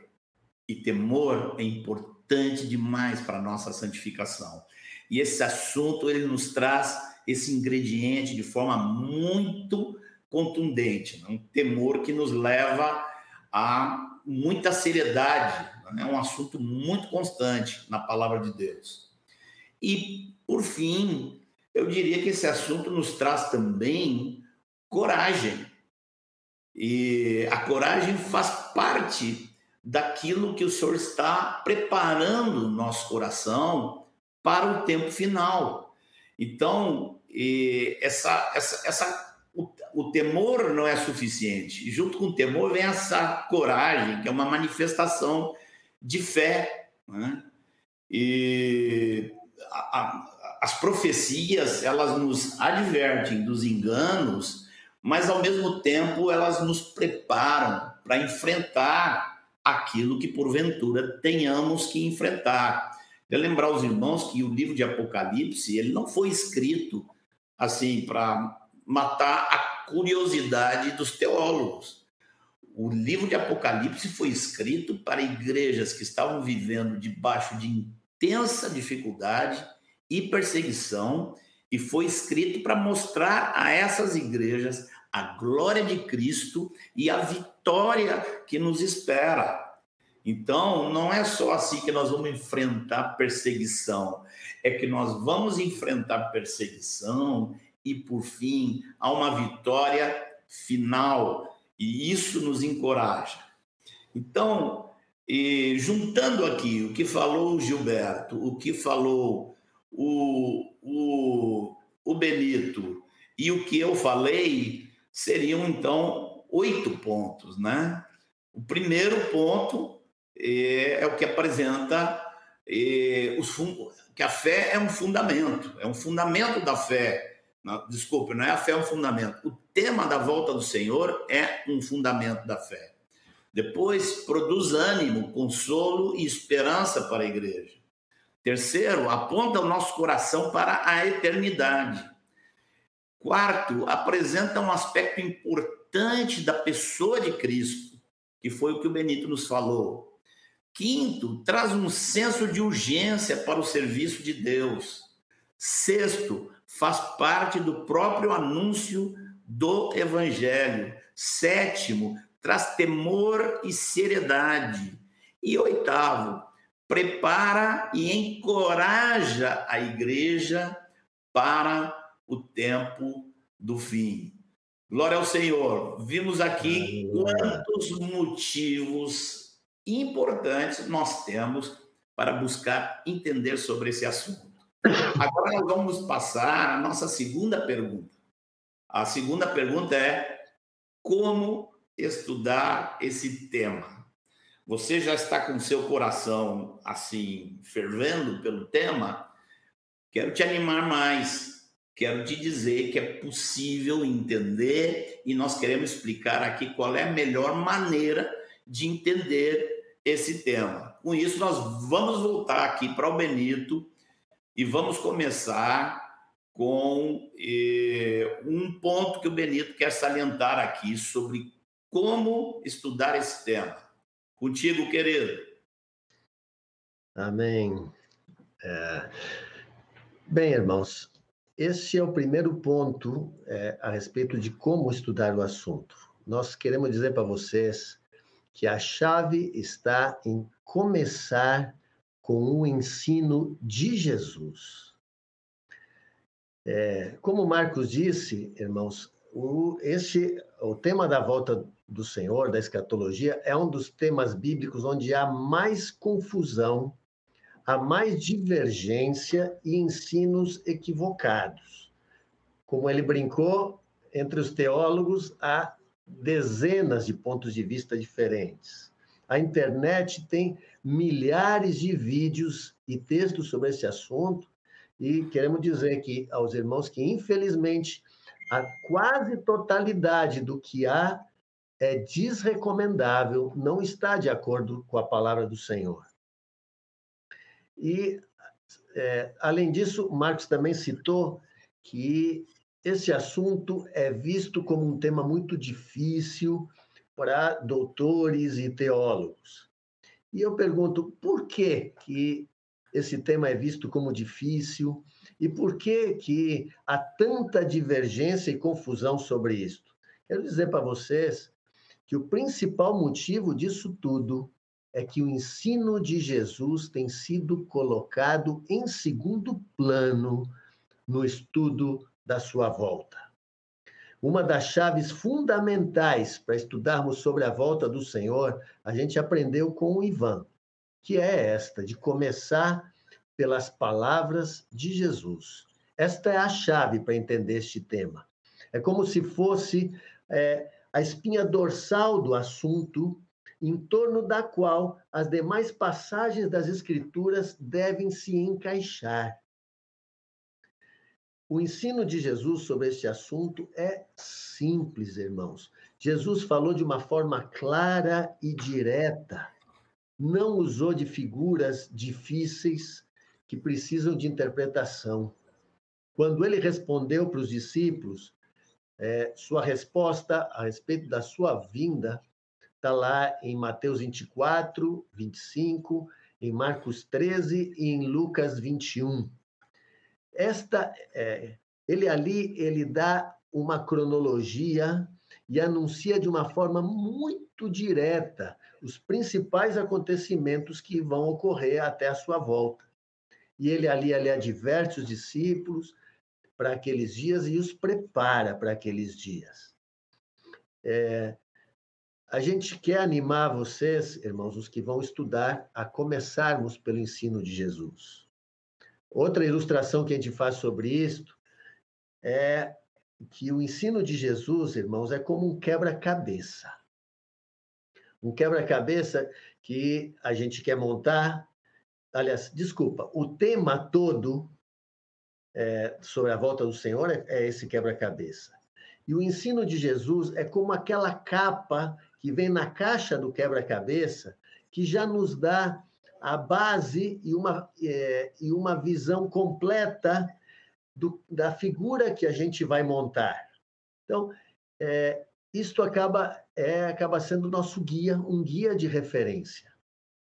E temor é importante demais para a nossa santificação. E esse assunto ele nos traz esse ingrediente de forma muito contundente, né? um temor que nos leva a muita seriedade, é né? um assunto muito constante na palavra de Deus. E, por fim, eu diria que esse assunto nos traz também coragem. E a coragem faz parte daquilo que o Senhor está preparando no nosso coração para o tempo final. Então, essa, essa, essa, o, o temor não é suficiente. Junto com o temor vem essa coragem, que é uma manifestação de fé. Né? E a, a, as profecias, elas nos advertem dos enganos, mas ao mesmo tempo elas nos preparam para enfrentar aquilo que porventura tenhamos que enfrentar. Eu lembrar os irmãos que o livro de Apocalipse ele não foi escrito assim para matar a curiosidade dos teólogos. O livro de Apocalipse foi escrito para igrejas que estavam vivendo debaixo de intensa dificuldade e perseguição e foi escrito para mostrar a essas igrejas a glória de Cristo e a vitória que nos espera. Então, não é só assim que nós vamos enfrentar perseguição, é que nós vamos enfrentar perseguição e, por fim, há uma vitória final, e isso nos encoraja. Então, juntando aqui o que falou o Gilberto, o que falou o, o, o Benito e o que eu falei, seriam então oito pontos, né? O primeiro ponto é, é o que apresenta é, os que a fé é um fundamento, é um fundamento da fé. Não, desculpe, não é a fé é um fundamento. O tema da volta do Senhor é um fundamento da fé. Depois, produz ânimo, consolo e esperança para a igreja. Terceiro, aponta o nosso coração para a eternidade. Quarto, apresenta um aspecto importante da pessoa de Cristo, que foi o que o Benito nos falou. Quinto, traz um senso de urgência para o serviço de Deus. Sexto, faz parte do próprio anúncio do Evangelho. Sétimo, traz temor e seriedade. E oitavo, prepara e encoraja a igreja para o tempo do fim. Glória ao Senhor. Vimos aqui quantos motivos importantes nós temos para buscar entender sobre esse assunto. Agora nós vamos passar à nossa segunda pergunta. A segunda pergunta é: como estudar esse tema? Você já está com seu coração assim fervendo pelo tema? Quero te animar mais. Quero te dizer que é possível entender e nós queremos explicar aqui qual é a melhor maneira de entender esse tema. Com isso, nós vamos voltar aqui para o Benito e vamos começar com eh, um ponto que o Benito quer salientar aqui sobre como estudar esse tema. Contigo, querido. Amém. É... Bem, irmãos, esse é o primeiro ponto é, a respeito de como estudar o assunto. Nós queremos dizer para vocês que a chave está em começar com o ensino de Jesus. É, como Marcos disse, irmãos, o, este, o tema da volta do Senhor, da escatologia, é um dos temas bíblicos onde há mais confusão, há mais divergência e ensinos equivocados. Como ele brincou, entre os teólogos há dezenas de pontos de vista diferentes. A internet tem milhares de vídeos e textos sobre esse assunto, e queremos dizer que aos irmãos que, infelizmente, a quase totalidade do que há é desrecomendável, não está de acordo com a palavra do Senhor. E, é, além disso, Marcos também citou que esse assunto é visto como um tema muito difícil para doutores e teólogos. E eu pergunto, por que, que esse tema é visto como difícil e por que que há tanta divergência e confusão sobre isto? Quero dizer para vocês que o principal motivo disso tudo é que o ensino de Jesus tem sido colocado em segundo plano no estudo da sua volta. Uma das chaves fundamentais para estudarmos sobre a volta do Senhor, a gente aprendeu com o Ivan que é esta, de começar pelas palavras de Jesus. Esta é a chave para entender este tema. É como se fosse é, a espinha dorsal do assunto, em torno da qual as demais passagens das Escrituras devem se encaixar. O ensino de Jesus sobre este assunto é simples, irmãos. Jesus falou de uma forma clara e direta não usou de figuras difíceis que precisam de interpretação. Quando ele respondeu para os discípulos, é, sua resposta a respeito da sua vinda está lá em Mateus 24, 25, em Marcos 13 e em Lucas 21. Esta, é, ele ali ele dá uma cronologia e anuncia de uma forma muito direta os principais acontecimentos que vão ocorrer até a sua volta. E ele ali, ali adverte os discípulos para aqueles dias e os prepara para aqueles dias. É, a gente quer animar vocês, irmãos, os que vão estudar, a começarmos pelo ensino de Jesus. Outra ilustração que a gente faz sobre isto é que o ensino de Jesus, irmãos, é como um quebra-cabeça um quebra-cabeça que a gente quer montar. Aliás, desculpa, o tema todo é, sobre a volta do Senhor é, é esse quebra-cabeça. E o ensino de Jesus é como aquela capa que vem na caixa do quebra-cabeça, que já nos dá a base e uma, é, e uma visão completa do, da figura que a gente vai montar. Então, é, isto acaba, é, acaba sendo nosso guia, um guia de referência.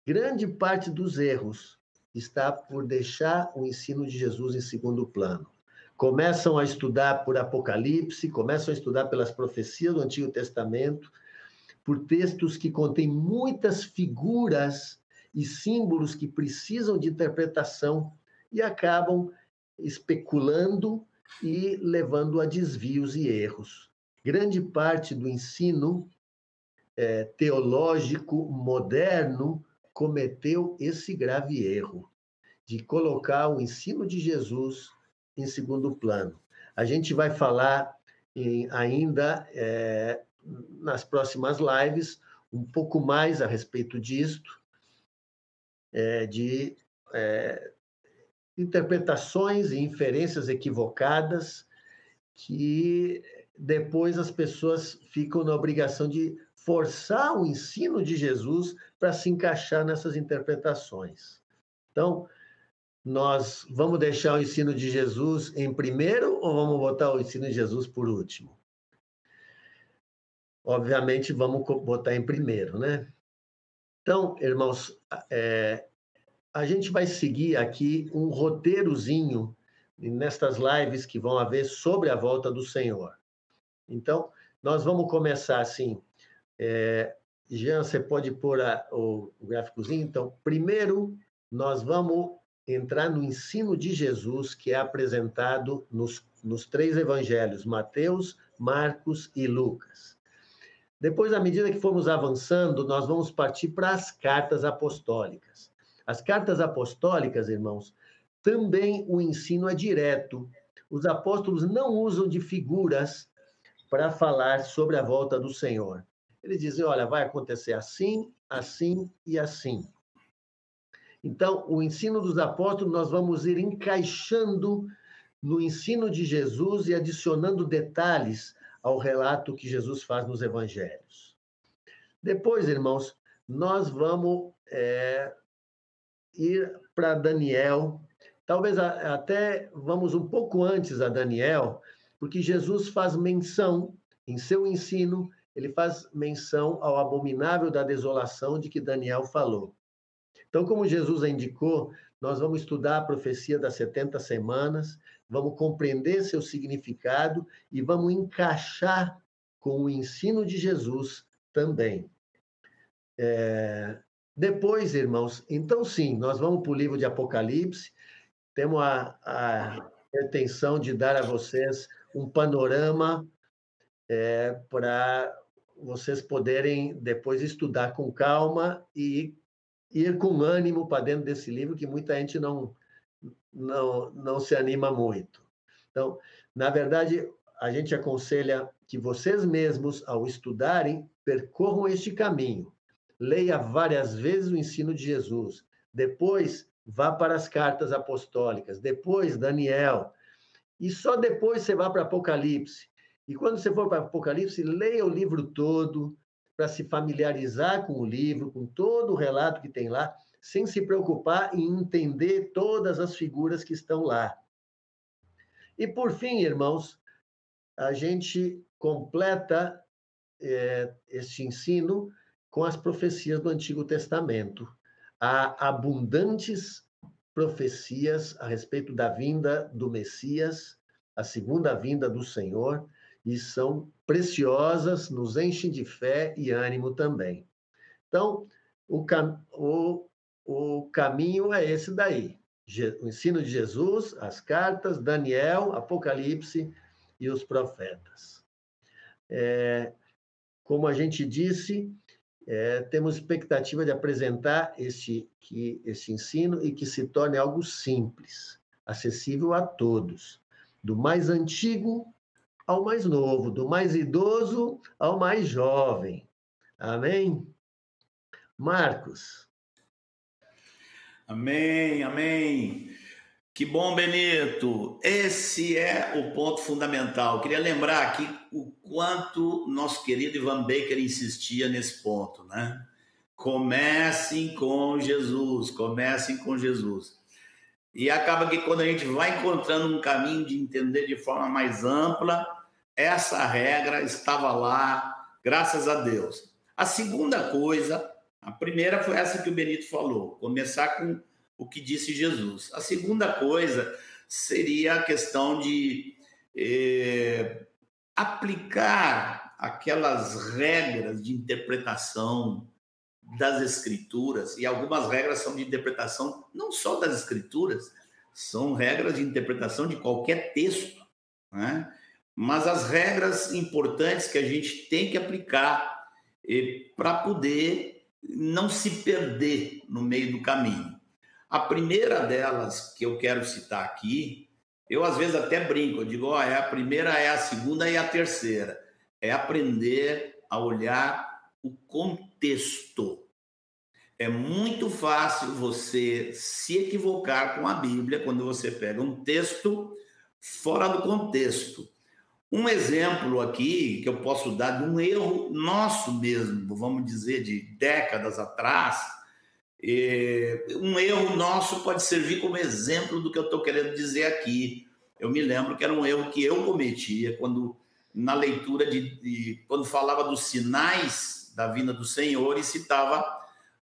Grande parte dos erros está por deixar o ensino de Jesus em segundo plano. Começam a estudar por Apocalipse, começam a estudar pelas profecias do Antigo Testamento, por textos que contêm muitas figuras e símbolos que precisam de interpretação e acabam especulando e levando a desvios e erros grande parte do ensino é, teológico moderno cometeu esse grave erro de colocar o ensino de Jesus em segundo plano. A gente vai falar em, ainda é, nas próximas lives um pouco mais a respeito disto, é, de é, interpretações e inferências equivocadas que depois as pessoas ficam na obrigação de forçar o ensino de Jesus para se encaixar nessas interpretações. Então, nós vamos deixar o ensino de Jesus em primeiro ou vamos botar o ensino de Jesus por último? Obviamente, vamos botar em primeiro, né? Então, irmãos, é, a gente vai seguir aqui um roteirozinho nestas lives que vão haver sobre a volta do Senhor. Então, nós vamos começar assim. É, Jean, você pode pôr a, o, o gráficozinho? Então, primeiro, nós vamos entrar no ensino de Jesus que é apresentado nos, nos três evangelhos, Mateus, Marcos e Lucas. Depois, à medida que formos avançando, nós vamos partir para as cartas apostólicas. As cartas apostólicas, irmãos, também o ensino é direto. Os apóstolos não usam de figuras para falar sobre a volta do Senhor. Eles dizem: olha, vai acontecer assim, assim e assim. Então, o ensino dos apóstolos nós vamos ir encaixando no ensino de Jesus e adicionando detalhes ao relato que Jesus faz nos evangelhos. Depois, irmãos, nós vamos é, ir para Daniel. Talvez até vamos um pouco antes a Daniel, porque Jesus faz menção em seu ensino, ele faz menção ao abominável da desolação de que Daniel falou. Então, como Jesus indicou, nós vamos estudar a profecia das 70 semanas, vamos compreender seu significado e vamos encaixar com o ensino de Jesus também. É... Depois, irmãos, então sim, nós vamos para o livro de Apocalipse, temos a, a de dar a vocês um panorama é, para vocês poderem depois estudar com calma e ir com ânimo para dentro desse livro que muita gente não, não, não se anima muito. Então, na verdade, a gente aconselha que vocês mesmos, ao estudarem, percorram este caminho. Leia várias vezes o ensino de Jesus. Depois, vá para as cartas apostólicas. Depois, Daniel. E só depois você vá para Apocalipse. E quando você for para Apocalipse, leia o livro todo, para se familiarizar com o livro, com todo o relato que tem lá, sem se preocupar em entender todas as figuras que estão lá. E por fim, irmãos, a gente completa é, este ensino com as profecias do Antigo Testamento. Há abundantes profecias a respeito da vinda do Messias, a segunda vinda do Senhor, e são preciosas, nos enchem de fé e ânimo também. Então, o, o, o caminho é esse daí: o ensino de Jesus, as cartas, Daniel, Apocalipse e os profetas. É, como a gente disse, é, temos expectativa de apresentar este, que, este ensino e que se torne algo simples, acessível a todos, do mais antigo ao mais novo, do mais idoso ao mais jovem. Amém? Marcos. Amém, amém. Que bom, Benito. Esse é o ponto fundamental. Queria lembrar aqui o quanto nosso querido Ivan Baker insistia nesse ponto, né? Comecem com Jesus, comecem com Jesus. E acaba que quando a gente vai encontrando um caminho de entender de forma mais ampla, essa regra estava lá, graças a Deus. A segunda coisa, a primeira foi essa que o Benito falou, começar com o que disse Jesus. A segunda coisa seria a questão de eh, aplicar aquelas regras de interpretação das escrituras, e algumas regras são de interpretação não só das escrituras, são regras de interpretação de qualquer texto. Né? mas as regras importantes que a gente tem que aplicar para poder não se perder no meio do caminho. A primeira delas que eu quero citar aqui, eu às vezes até brinco, eu digo, oh, é a primeira, é a segunda e a terceira. é aprender a olhar o contexto. É muito fácil você se equivocar com a Bíblia quando você pega um texto fora do contexto. Um exemplo aqui que eu posso dar de um erro nosso mesmo, vamos dizer, de décadas atrás, é, um erro nosso pode servir como exemplo do que eu estou querendo dizer aqui. Eu me lembro que era um erro que eu cometia quando, na leitura de, de quando falava dos sinais da vinda do Senhor e citava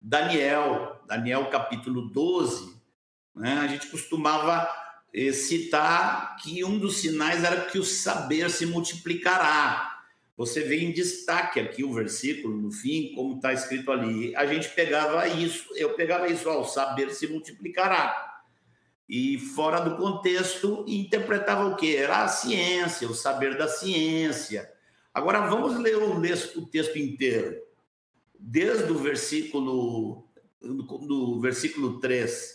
Daniel, Daniel capítulo 12, né? a gente costumava citar que um dos sinais era que o saber se multiplicará. Você vê em destaque aqui o versículo no fim, como está escrito ali. A gente pegava isso, eu pegava isso, ó, o saber se multiplicará. E fora do contexto, interpretava o que? Era a ciência, o saber da ciência. Agora vamos ler o, texto inteiro desde o versículo do versículo 3, quando,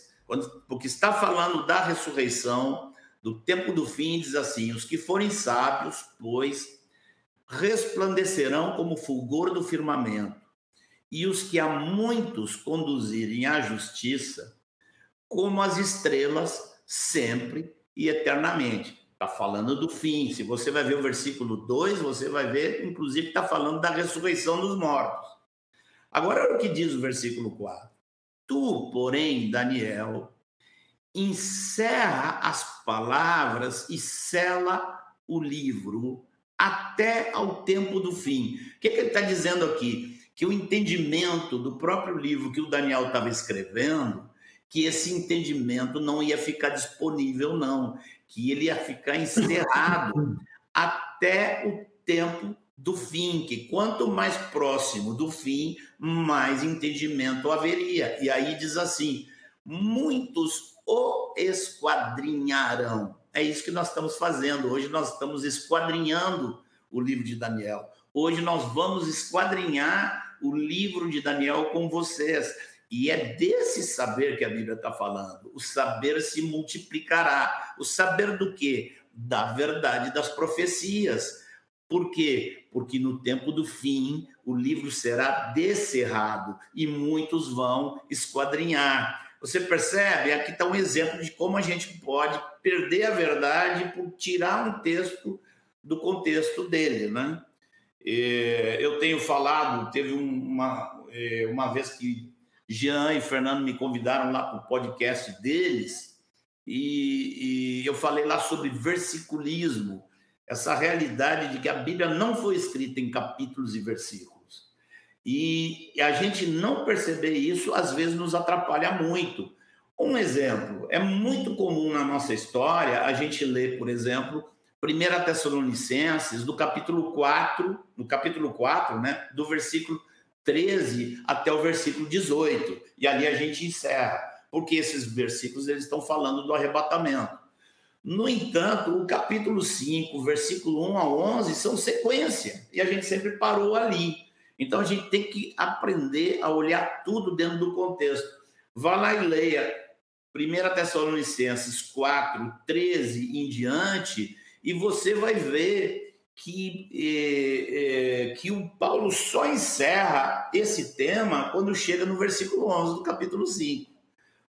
porque está falando da ressurreição, do tempo do fim, diz assim: os que forem sábios, pois resplandecerão como fulgor do firmamento, e os que a muitos conduzirem à justiça, como as estrelas, sempre e eternamente. Está falando do fim. Se você vai ver o versículo 2, você vai ver, inclusive, está falando da ressurreição dos mortos. Agora, olha o que diz o versículo 4. Tu, porém, Daniel, encerra as palavras e sela o livro até ao tempo do fim. O que, que ele está dizendo aqui? Que o entendimento do próprio livro que o Daniel estava escrevendo, que esse entendimento não ia ficar disponível, não, que ele ia ficar encerrado *laughs* até o tempo do fim, que quanto mais próximo do fim, mais entendimento haveria. E aí diz assim: muitos o esquadrinharão. É isso que nós estamos fazendo. Hoje nós estamos esquadrinhando o livro de Daniel. Hoje nós vamos esquadrinhar o livro de Daniel com vocês. E é desse saber que a Bíblia está falando. O saber se multiplicará. O saber do quê? Da verdade das profecias por quê? Porque no tempo do fim o livro será descerrado e muitos vão esquadrinhar. Você percebe? Aqui está um exemplo de como a gente pode perder a verdade por tirar um texto do contexto dele, né? Eu tenho falado, teve uma, é, uma vez que Jean e Fernando me convidaram lá para o podcast deles e, e eu falei lá sobre versiculismo essa realidade de que a Bíblia não foi escrita em capítulos e versículos. E a gente não perceber isso, às vezes, nos atrapalha muito. Um exemplo, é muito comum na nossa história a gente ler, por exemplo, 1 Tessalonicenses, do capítulo 4, no capítulo 4, né, do versículo 13 até o versículo 18. E ali a gente encerra, porque esses versículos eles estão falando do arrebatamento. No entanto, o capítulo 5, versículo 1 a 11, são sequência, e a gente sempre parou ali. Então a gente tem que aprender a olhar tudo dentro do contexto. Vá lá e leia 1 Tessalonicenses 4, 13 em diante, e você vai ver que, é, é, que o Paulo só encerra esse tema quando chega no versículo 11 do capítulo 5.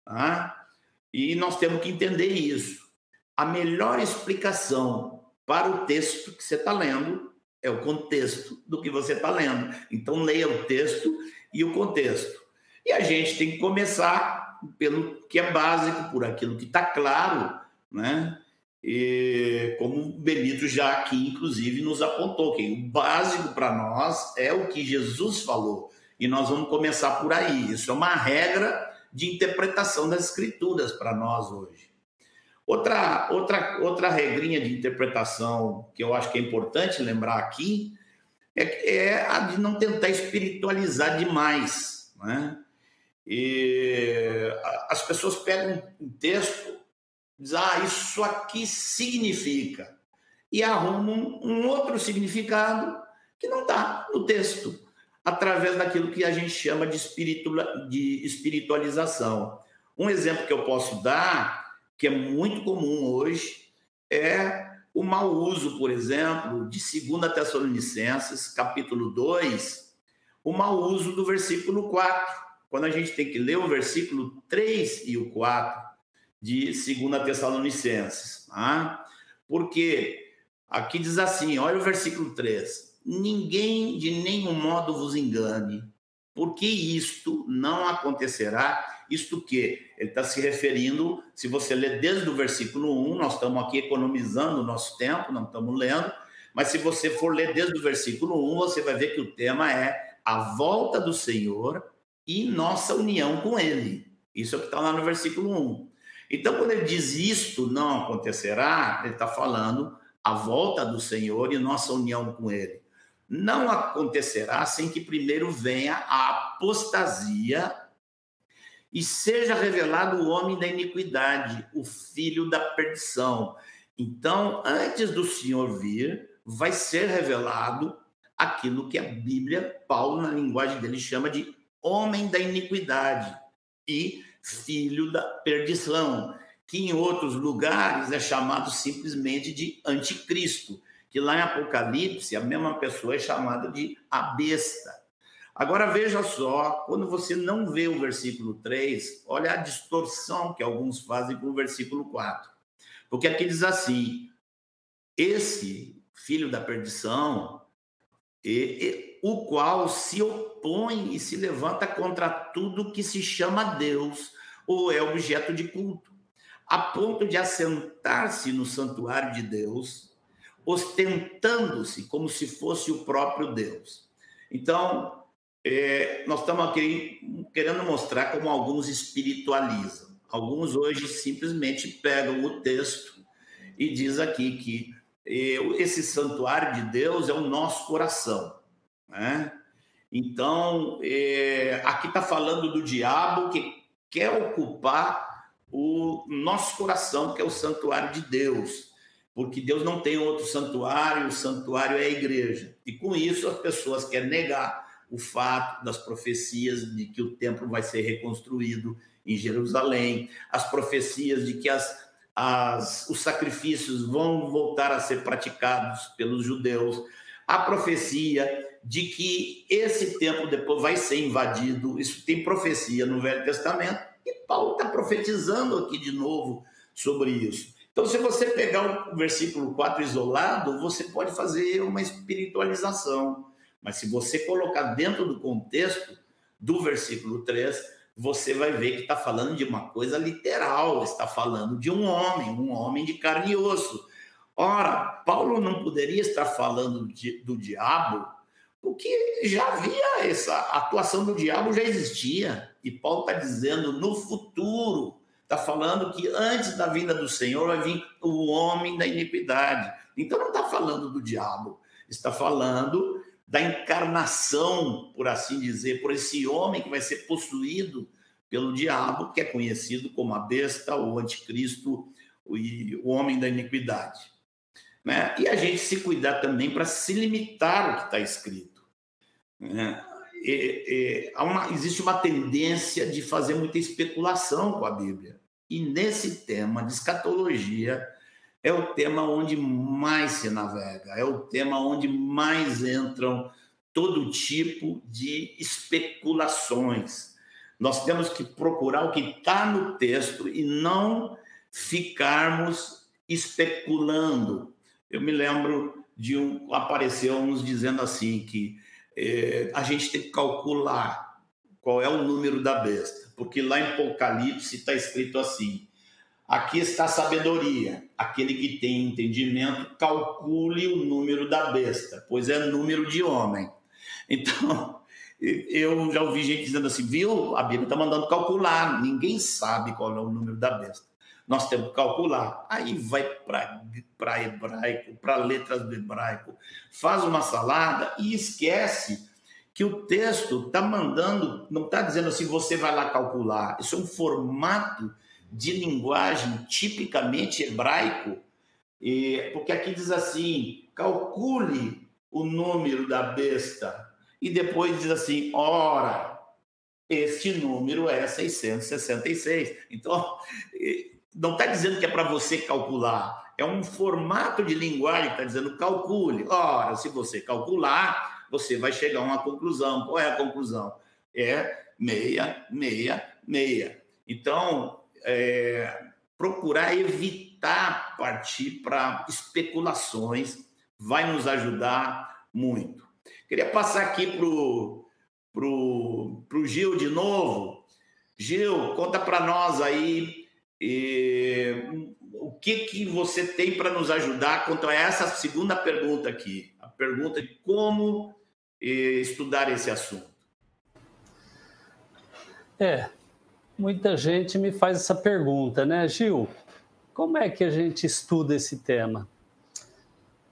Tá? E nós temos que entender isso a melhor explicação para o texto que você está lendo é o contexto do que você está lendo. Então, leia o texto e o contexto. E a gente tem que começar pelo que é básico, por aquilo que está claro, né? E, como o Benito já aqui, inclusive, nos apontou, que o básico para nós é o que Jesus falou. E nós vamos começar por aí. Isso é uma regra de interpretação das Escrituras para nós hoje. Outra, outra, outra regrinha de interpretação que eu acho que é importante lembrar aqui é, é a de não tentar espiritualizar demais. Né? E as pessoas pegam um texto dizem, ah, isso aqui significa, e arrumam um outro significado que não está no texto, através daquilo que a gente chama de, de espiritualização. Um exemplo que eu posso dar que é muito comum hoje, é o mau uso, por exemplo, de 2 Tessalonicenses, capítulo 2, o mau uso do versículo 4, quando a gente tem que ler o versículo 3 e o 4 de 2 Tessalonicenses. Tá? Porque aqui diz assim: olha o versículo 3: Ninguém de nenhum modo vos engane, porque isto não acontecerá. Isto que ele está se referindo, se você ler desde o versículo 1, nós estamos aqui economizando o nosso tempo, não estamos lendo, mas se você for ler desde o versículo 1, você vai ver que o tema é a volta do Senhor e nossa união com Ele. Isso é o que está lá no versículo 1. Então, quando ele diz isto não acontecerá, ele está falando a volta do Senhor e nossa união com Ele. Não acontecerá sem que primeiro venha a apostasia e seja revelado o homem da iniquidade, o filho da perdição. Então, antes do Senhor vir, vai ser revelado aquilo que a Bíblia, Paulo, na linguagem dele, chama de homem da iniquidade e filho da perdição, que em outros lugares é chamado simplesmente de anticristo, que lá em Apocalipse a mesma pessoa é chamada de a besta. Agora veja só, quando você não vê o versículo 3, olha a distorção que alguns fazem com o versículo 4. Porque aqui diz assim: esse filho da perdição, e, e, o qual se opõe e se levanta contra tudo que se chama Deus ou é objeto de culto, a ponto de assentar-se no santuário de Deus, ostentando-se como se fosse o próprio Deus. Então, é, nós estamos aqui querendo mostrar como alguns espiritualizam. Alguns hoje simplesmente pegam o texto e diz aqui que esse santuário de Deus é o nosso coração. Né? Então, é, aqui está falando do diabo que quer ocupar o nosso coração, que é o santuário de Deus, porque Deus não tem outro santuário, o santuário é a igreja. E com isso, as pessoas querem negar o fato das profecias de que o templo vai ser reconstruído em Jerusalém, as profecias de que as as, os sacrifícios vão voltar a ser praticados pelos judeus, a profecia de que esse templo depois vai ser invadido, isso tem profecia no Velho Testamento, e Paulo está profetizando aqui de novo sobre isso. Então, se você pegar o versículo 4 isolado, você pode fazer uma espiritualização. Mas se você colocar dentro do contexto do versículo 3, você vai ver que está falando de uma coisa literal, está falando de um homem, um homem de carne e osso. Ora, Paulo não poderia estar falando de, do diabo, porque já havia essa atuação do diabo, já existia. E Paulo está dizendo no futuro, está falando que antes da vinda do Senhor vai vir o homem da iniquidade. Então não está falando do diabo, está falando da encarnação, por assim dizer, por esse homem que vai ser possuído pelo diabo, que é conhecido como a besta, o anticristo, o homem da iniquidade. Né? E a gente se cuidar também para se limitar ao que está escrito. Né? E, e, uma, existe uma tendência de fazer muita especulação com a Bíblia. E nesse tema de escatologia, é o tema onde mais se navega, é o tema onde mais entram todo tipo de especulações. Nós temos que procurar o que está no texto e não ficarmos especulando. Eu me lembro de um apareceu uns dizendo assim que eh, a gente tem que calcular qual é o número da besta, porque lá em Apocalipse está escrito assim: Aqui está a sabedoria. Aquele que tem entendimento, calcule o número da besta, pois é número de homem. Então, *laughs* eu já ouvi gente dizendo assim, viu? A Bíblia está mandando calcular. Ninguém sabe qual é o número da besta. Nós temos que calcular. Aí vai para hebraico, para letras do hebraico, faz uma salada e esquece que o texto está mandando, não está dizendo assim, você vai lá calcular. Isso é um formato de linguagem tipicamente hebraico, porque aqui diz assim: calcule o número da besta, e depois diz assim: ora, este número é 666. Então, não está dizendo que é para você calcular, é um formato de linguagem que está dizendo calcule. Ora, se você calcular, você vai chegar a uma conclusão. Qual é a conclusão? É meia, meia, meia. Então, é, procurar evitar partir para especulações vai nos ajudar muito. Queria passar aqui para o pro, pro Gil de novo. Gil, conta para nós aí o que, que você tem para nos ajudar quanto a essa segunda pergunta aqui, a pergunta de como estudar esse assunto. É, muita gente me faz essa pergunta, né, Gil? Como é que a gente estuda esse tema?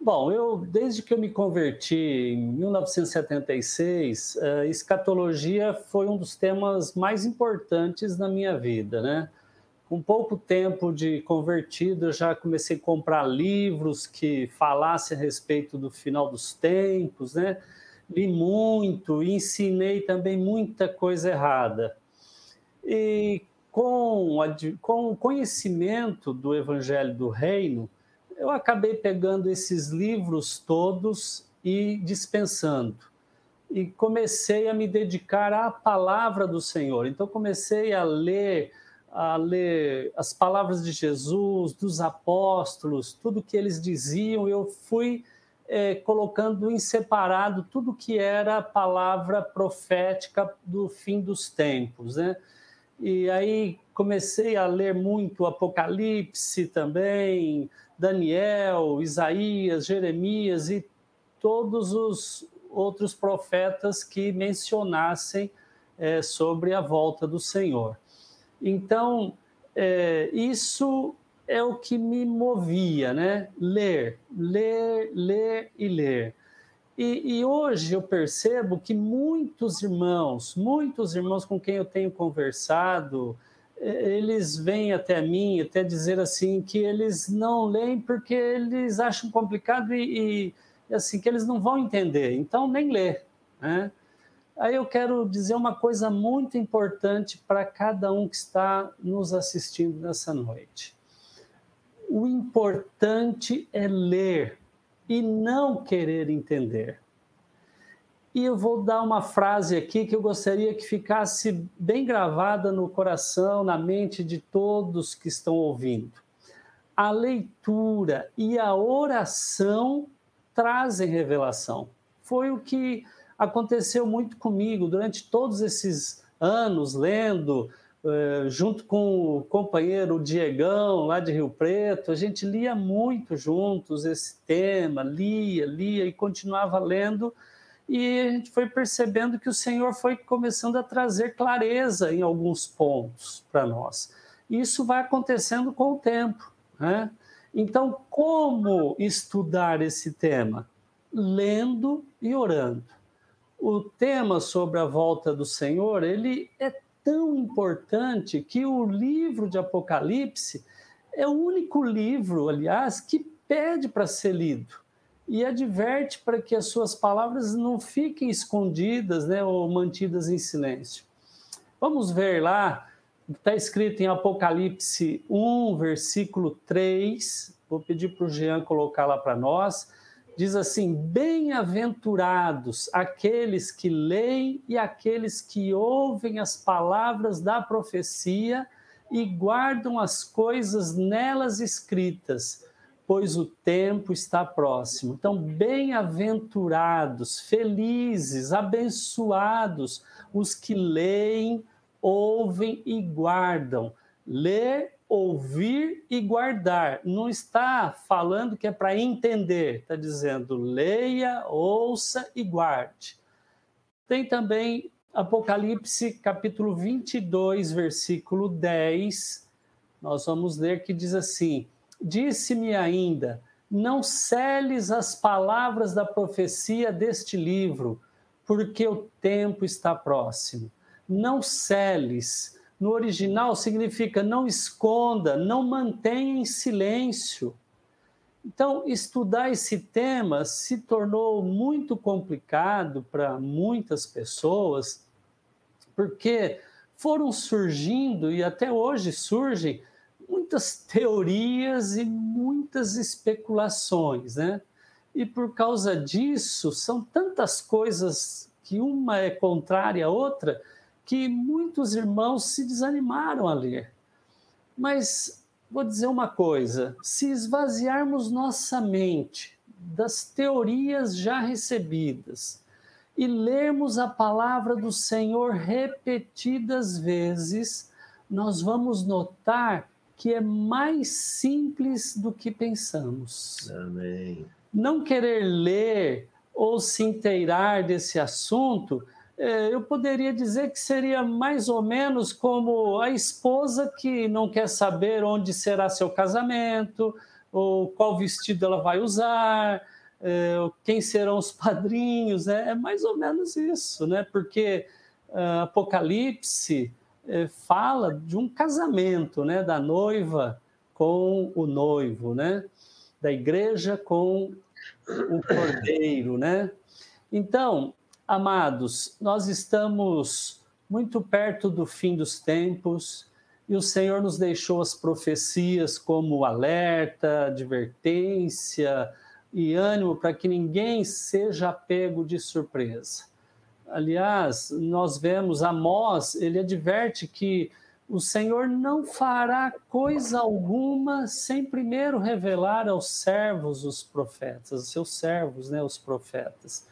Bom, eu desde que eu me converti em 1976, a eh, escatologia foi um dos temas mais importantes na minha vida, né? Com pouco tempo de convertido, eu já comecei a comprar livros que falassem a respeito do final dos tempos, né? Li muito, ensinei também muita coisa errada. E com, com o conhecimento do Evangelho do Reino, eu acabei pegando esses livros todos e dispensando. E comecei a me dedicar à palavra do Senhor. Então comecei a ler a ler as palavras de Jesus, dos apóstolos, tudo que eles diziam, eu fui é, colocando em separado tudo que era a palavra profética do fim dos tempos, né? E aí comecei a ler muito Apocalipse também, Daniel, Isaías, Jeremias e todos os outros profetas que mencionassem é, sobre a volta do Senhor. Então, é, isso é o que me movia, né? Ler, ler, ler e ler. E, e, hoje eu percebo que muitos irmãos, muitos irmãos com quem eu tenho conversado, eles vêm até mim até dizer assim que eles não leem porque eles acham complicado e, e assim que eles não vão entender, então nem lê. Né? Aí eu quero dizer uma coisa muito importante para cada um que está nos assistindo nessa noite. O importante é ler e não querer entender. E eu vou dar uma frase aqui que eu gostaria que ficasse bem gravada no coração, na mente de todos que estão ouvindo. A leitura e a oração trazem revelação. Foi o que aconteceu muito comigo durante todos esses anos lendo, junto com o companheiro Diegão, lá de Rio Preto, a gente lia muito juntos esse tema, lia, lia e continuava lendo e a gente foi percebendo que o Senhor foi começando a trazer clareza em alguns pontos para nós. Isso vai acontecendo com o tempo. Né? Então, como estudar esse tema? Lendo e orando. O tema sobre a volta do Senhor, ele é tão importante que o livro de Apocalipse é o único livro, aliás, que pede para ser lido e adverte para que as suas palavras não fiquem escondidas né, ou mantidas em silêncio. Vamos ver lá, está escrito em Apocalipse 1, versículo 3, vou pedir para o Jean colocar lá para nós. Diz assim: Bem-aventurados aqueles que leem e aqueles que ouvem as palavras da profecia e guardam as coisas nelas escritas pois o tempo está próximo. Então, bem-aventurados, felizes, abençoados os que leem, ouvem e guardam. Ler, ouvir e guardar. Não está falando que é para entender, está dizendo leia, ouça e guarde. Tem também Apocalipse capítulo 22, versículo 10. Nós vamos ler que diz assim: Disse-me ainda: Não celes as palavras da profecia deste livro, porque o tempo está próximo. Não celes. No original significa não esconda, não mantenha em silêncio. Então, estudar esse tema se tornou muito complicado para muitas pessoas, porque foram surgindo e até hoje surgem muitas teorias e muitas especulações, né? E por causa disso, são tantas coisas que uma é contrária à outra, que muitos irmãos se desanimaram a ler. Mas vou dizer uma coisa: se esvaziarmos nossa mente das teorias já recebidas e lermos a palavra do Senhor repetidas vezes, nós vamos notar que é mais simples do que pensamos. Amém. Não querer ler ou se inteirar desse assunto, eu poderia dizer que seria mais ou menos como a esposa que não quer saber onde será seu casamento, ou qual vestido ela vai usar, é, quem serão os *laughs* padrinhos, né? é mais ou menos isso, né? porque uh, Apocalipse fala de um casamento né? da noiva com o noivo, né? da igreja com o cordeiro, né? Então, amados, nós estamos muito perto do fim dos tempos e o Senhor nos deixou as profecias como alerta, advertência e ânimo para que ninguém seja pego de surpresa. Aliás, nós vemos Amós, ele adverte que o Senhor não fará coisa alguma sem primeiro revelar aos servos os profetas, os seus servos, né, os profetas.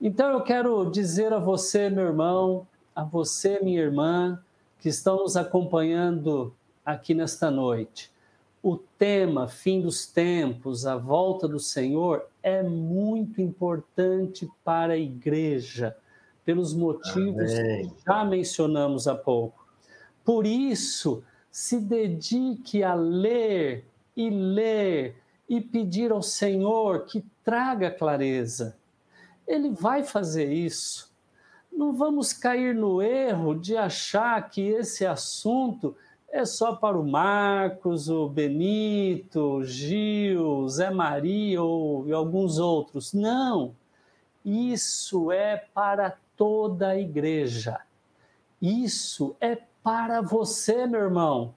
Então eu quero dizer a você, meu irmão, a você, minha irmã, que estão nos acompanhando aqui nesta noite. O tema fim dos tempos, a volta do Senhor é muito importante para a igreja, pelos motivos Amém. que já mencionamos há pouco. Por isso, se dedique a ler e ler e pedir ao Senhor que traga clareza. Ele vai fazer isso. Não vamos cair no erro de achar que esse assunto é só para o Marcos, o Benito, o Gil, Zé Maria ou e alguns outros. Não. Isso é para toda a igreja. Isso é para você, meu irmão.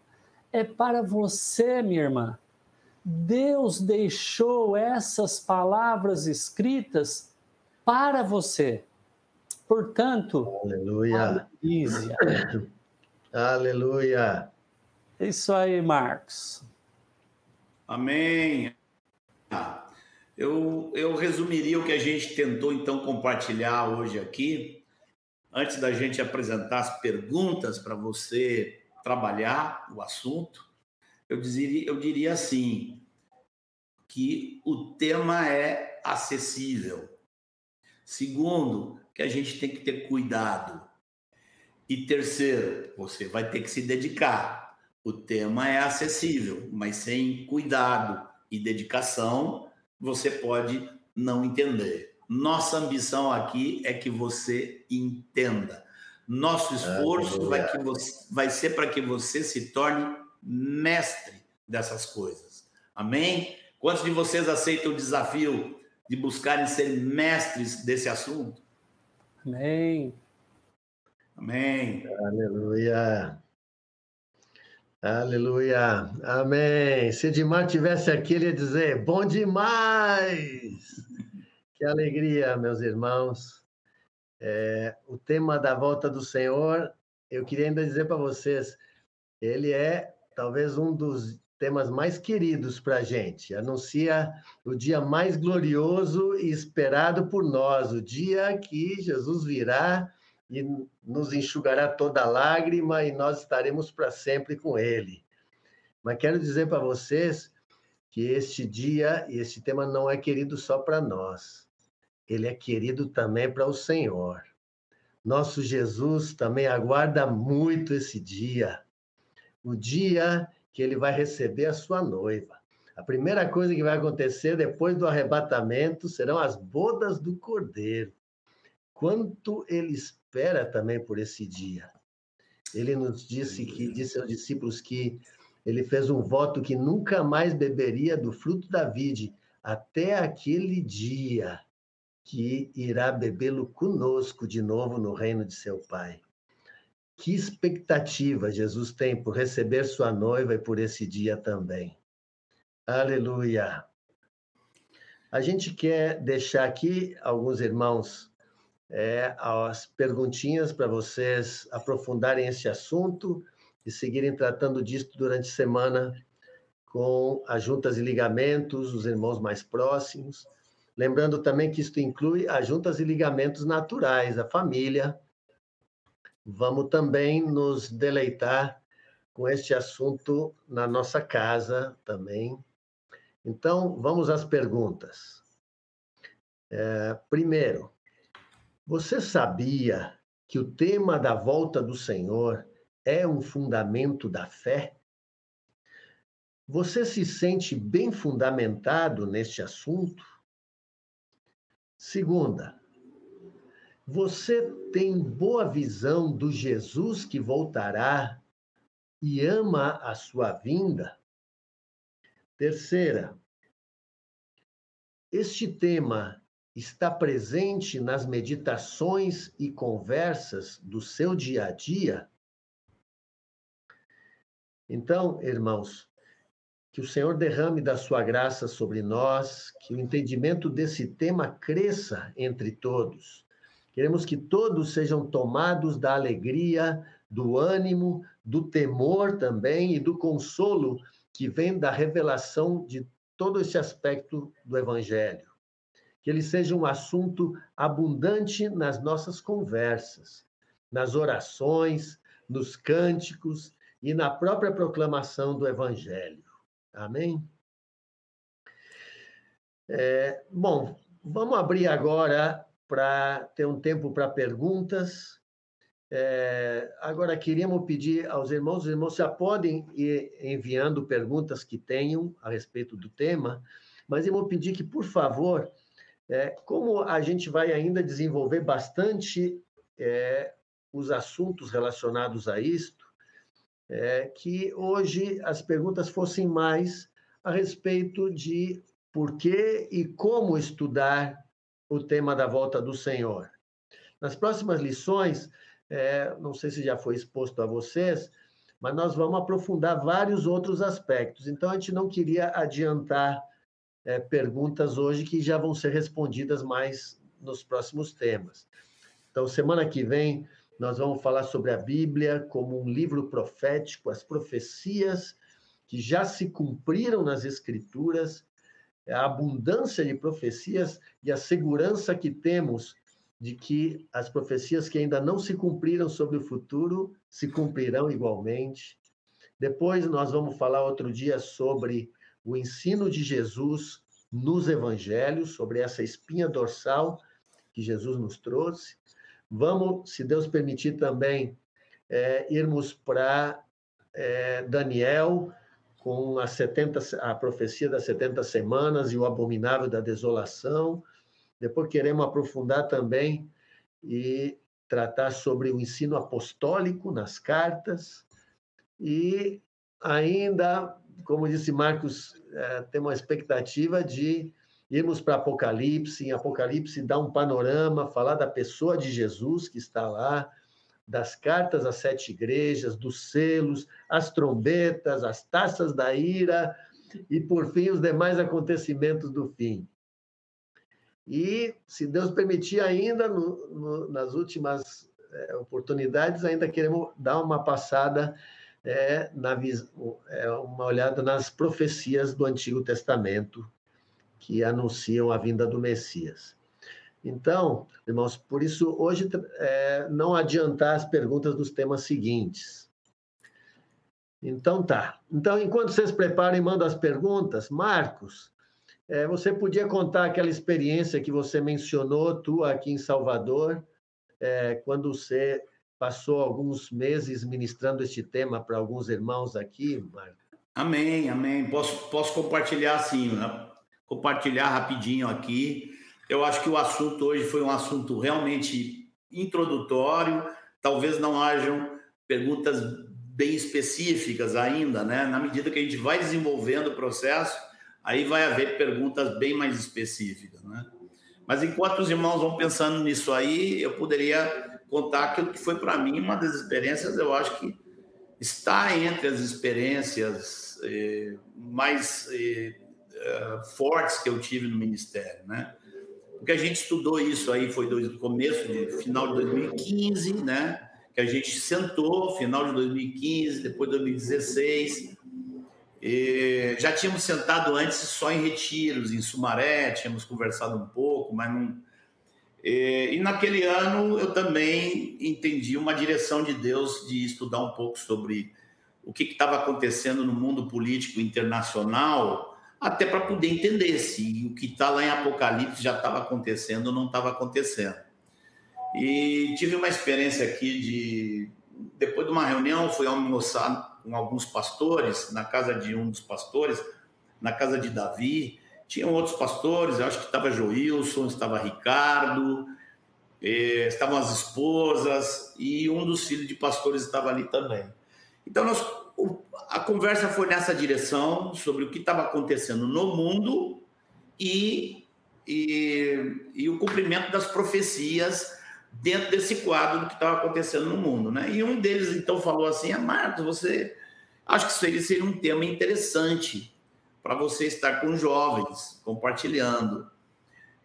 É para você, minha irmã. Deus deixou essas palavras escritas para você. Portanto, aleluia. Aleluia. É isso aí, Marcos. Amém. Eu, eu resumiria o que a gente tentou então compartilhar hoje aqui antes da gente apresentar as perguntas para você trabalhar o assunto, eu diria, eu diria assim, que o tema é acessível. Segundo, que a gente tem que ter cuidado. E terceiro, você vai ter que se dedicar. O tema é acessível, mas sem cuidado e dedicação, você pode não entender. Nossa ambição aqui é que você entenda. Nosso esforço vai, que você, vai ser para que você se torne mestre dessas coisas. Amém? Quantos de vocês aceitam o desafio de buscarem ser mestres desse assunto? Amém. Amém. Aleluia. Aleluia. Amém. Se Edmar tivesse aqui, ele ia dizer: bom demais. *laughs* Que alegria, meus irmãos. É, o tema da volta do Senhor, eu queria ainda dizer para vocês, ele é talvez um dos temas mais queridos para a gente. Anuncia o dia mais glorioso e esperado por nós, o dia que Jesus virá e nos enxugará toda lágrima e nós estaremos para sempre com Ele. Mas quero dizer para vocês que este dia e este tema não é querido só para nós ele é querido também para o Senhor. Nosso Jesus também aguarda muito esse dia, o dia que ele vai receber a sua noiva. A primeira coisa que vai acontecer depois do arrebatamento serão as bodas do Cordeiro. Quanto ele espera também por esse dia. Ele nos disse que disse aos discípulos que ele fez um voto que nunca mais beberia do fruto da vide até aquele dia que irá bebê-lo conosco de novo no reino de seu Pai. Que expectativa Jesus tem por receber sua noiva e por esse dia também. Aleluia. A gente quer deixar aqui, alguns irmãos, é, as perguntinhas para vocês aprofundarem esse assunto e seguirem tratando disso durante a semana com as juntas e ligamentos, os irmãos mais próximos. Lembrando também que isto inclui as juntas e ligamentos naturais, a família. Vamos também nos deleitar com este assunto na nossa casa também. Então, vamos às perguntas. É, primeiro, você sabia que o tema da volta do Senhor é um fundamento da fé? Você se sente bem fundamentado neste assunto? Segunda, você tem boa visão do Jesus que voltará e ama a sua vinda? Terceira, este tema está presente nas meditações e conversas do seu dia a dia? Então, irmãos, que o Senhor derrame da sua graça sobre nós, que o entendimento desse tema cresça entre todos. Queremos que todos sejam tomados da alegria, do ânimo, do temor também e do consolo que vem da revelação de todo esse aspecto do Evangelho. Que ele seja um assunto abundante nas nossas conversas, nas orações, nos cânticos e na própria proclamação do Evangelho. Amém? É, bom, vamos abrir agora para ter um tempo para perguntas. É, agora, queríamos pedir aos irmãos, os irmãos já podem ir enviando perguntas que tenham a respeito do tema, mas eu vou pedir que, por favor, é, como a gente vai ainda desenvolver bastante é, os assuntos relacionados a isto, é, que hoje as perguntas fossem mais a respeito de por que e como estudar o tema da volta do Senhor. Nas próximas lições, é, não sei se já foi exposto a vocês, mas nós vamos aprofundar vários outros aspectos. Então, a gente não queria adiantar é, perguntas hoje que já vão ser respondidas mais nos próximos temas. Então, semana que vem, nós vamos falar sobre a Bíblia como um livro profético, as profecias que já se cumpriram nas Escrituras, a abundância de profecias e a segurança que temos de que as profecias que ainda não se cumpriram sobre o futuro se cumprirão igualmente. Depois nós vamos falar outro dia sobre o ensino de Jesus nos evangelhos, sobre essa espinha dorsal que Jesus nos trouxe. Vamos, se Deus permitir também, é, irmos para é, Daniel com a, 70, a profecia das 70 semanas e o abominável da desolação. Depois queremos aprofundar também e tratar sobre o ensino apostólico nas cartas. E ainda, como disse Marcos, é, tem uma expectativa de irmos para Apocalipse, em Apocalipse dar um panorama, falar da pessoa de Jesus que está lá, das cartas às sete igrejas, dos selos, as trombetas, as taças da ira e, por fim, os demais acontecimentos do fim. E, se Deus permitir, ainda no, no, nas últimas é, oportunidades, ainda queremos dar uma passada, é, na, é, uma olhada nas profecias do Antigo Testamento que anunciam a vinda do Messias. Então, irmãos, por isso hoje é, não adiantar as perguntas dos temas seguintes. Então tá. Então, enquanto vocês preparam e mandam as perguntas, Marcos, é, você podia contar aquela experiência que você mencionou, tu aqui em Salvador, é, quando você passou alguns meses ministrando este tema para alguns irmãos aqui, Marco? Amém, amém. Posso, posso compartilhar sim, né? compartilhar rapidinho aqui. Eu acho que o assunto hoje foi um assunto realmente introdutório. Talvez não hajam perguntas bem específicas ainda, né? Na medida que a gente vai desenvolvendo o processo, Aí vai haver perguntas bem mais específicas, né? Mas enquanto os irmãos vão pensando nisso aí, eu poderia contar aquilo que foi para mim uma das experiências, eu acho que está entre as experiências eh, mais eh, eh, fortes que eu tive no ministério, né? Porque a gente estudou isso aí foi do começo de final de 2015, né? Que a gente sentou final de 2015, depois de 2016. E já tínhamos sentado antes só em retiros, em Sumaré, tínhamos conversado um pouco, mas não. E, e naquele ano eu também entendi uma direção de Deus de estudar um pouco sobre o que estava acontecendo no mundo político internacional até para poder entender se o que está lá em Apocalipse já estava acontecendo ou não estava acontecendo. E tive uma experiência aqui de. Depois de uma reunião, fui almoçar com alguns pastores, na casa de um dos pastores, na casa de Davi. Tinham outros pastores, eu acho que estava Joilson, estava Ricardo, eh, estavam as esposas, e um dos filhos de pastores estava ali também. Então, nós a conversa foi nessa direção sobre o que estava acontecendo no mundo e, e, e, o cumprimento das profecias dentro desse quadro do que estava acontecendo no mundo. Né? E um deles então falou assim: ah, Marcos, você acho que seria, seria um tema interessante para você estar com jovens compartilhando.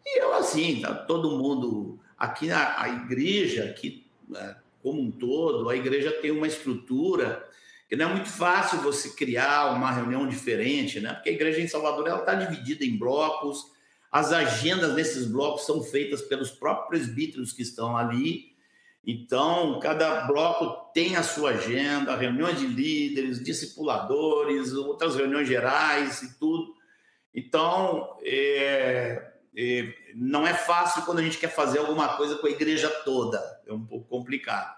E eu assim, tá todo mundo aqui na a igreja, aqui né, como um todo, a igreja tem uma estrutura que não é muito fácil você criar uma reunião diferente, né? Porque a igreja em Salvador ela está dividida em blocos, as agendas desses blocos são feitas pelos próprios presbíteros que estão ali. Então, cada bloco tem a sua agenda, reuniões de líderes, discipuladores, outras reuniões gerais e tudo. Então, é, é, não é fácil quando a gente quer fazer alguma coisa com a igreja toda, é um pouco complicado.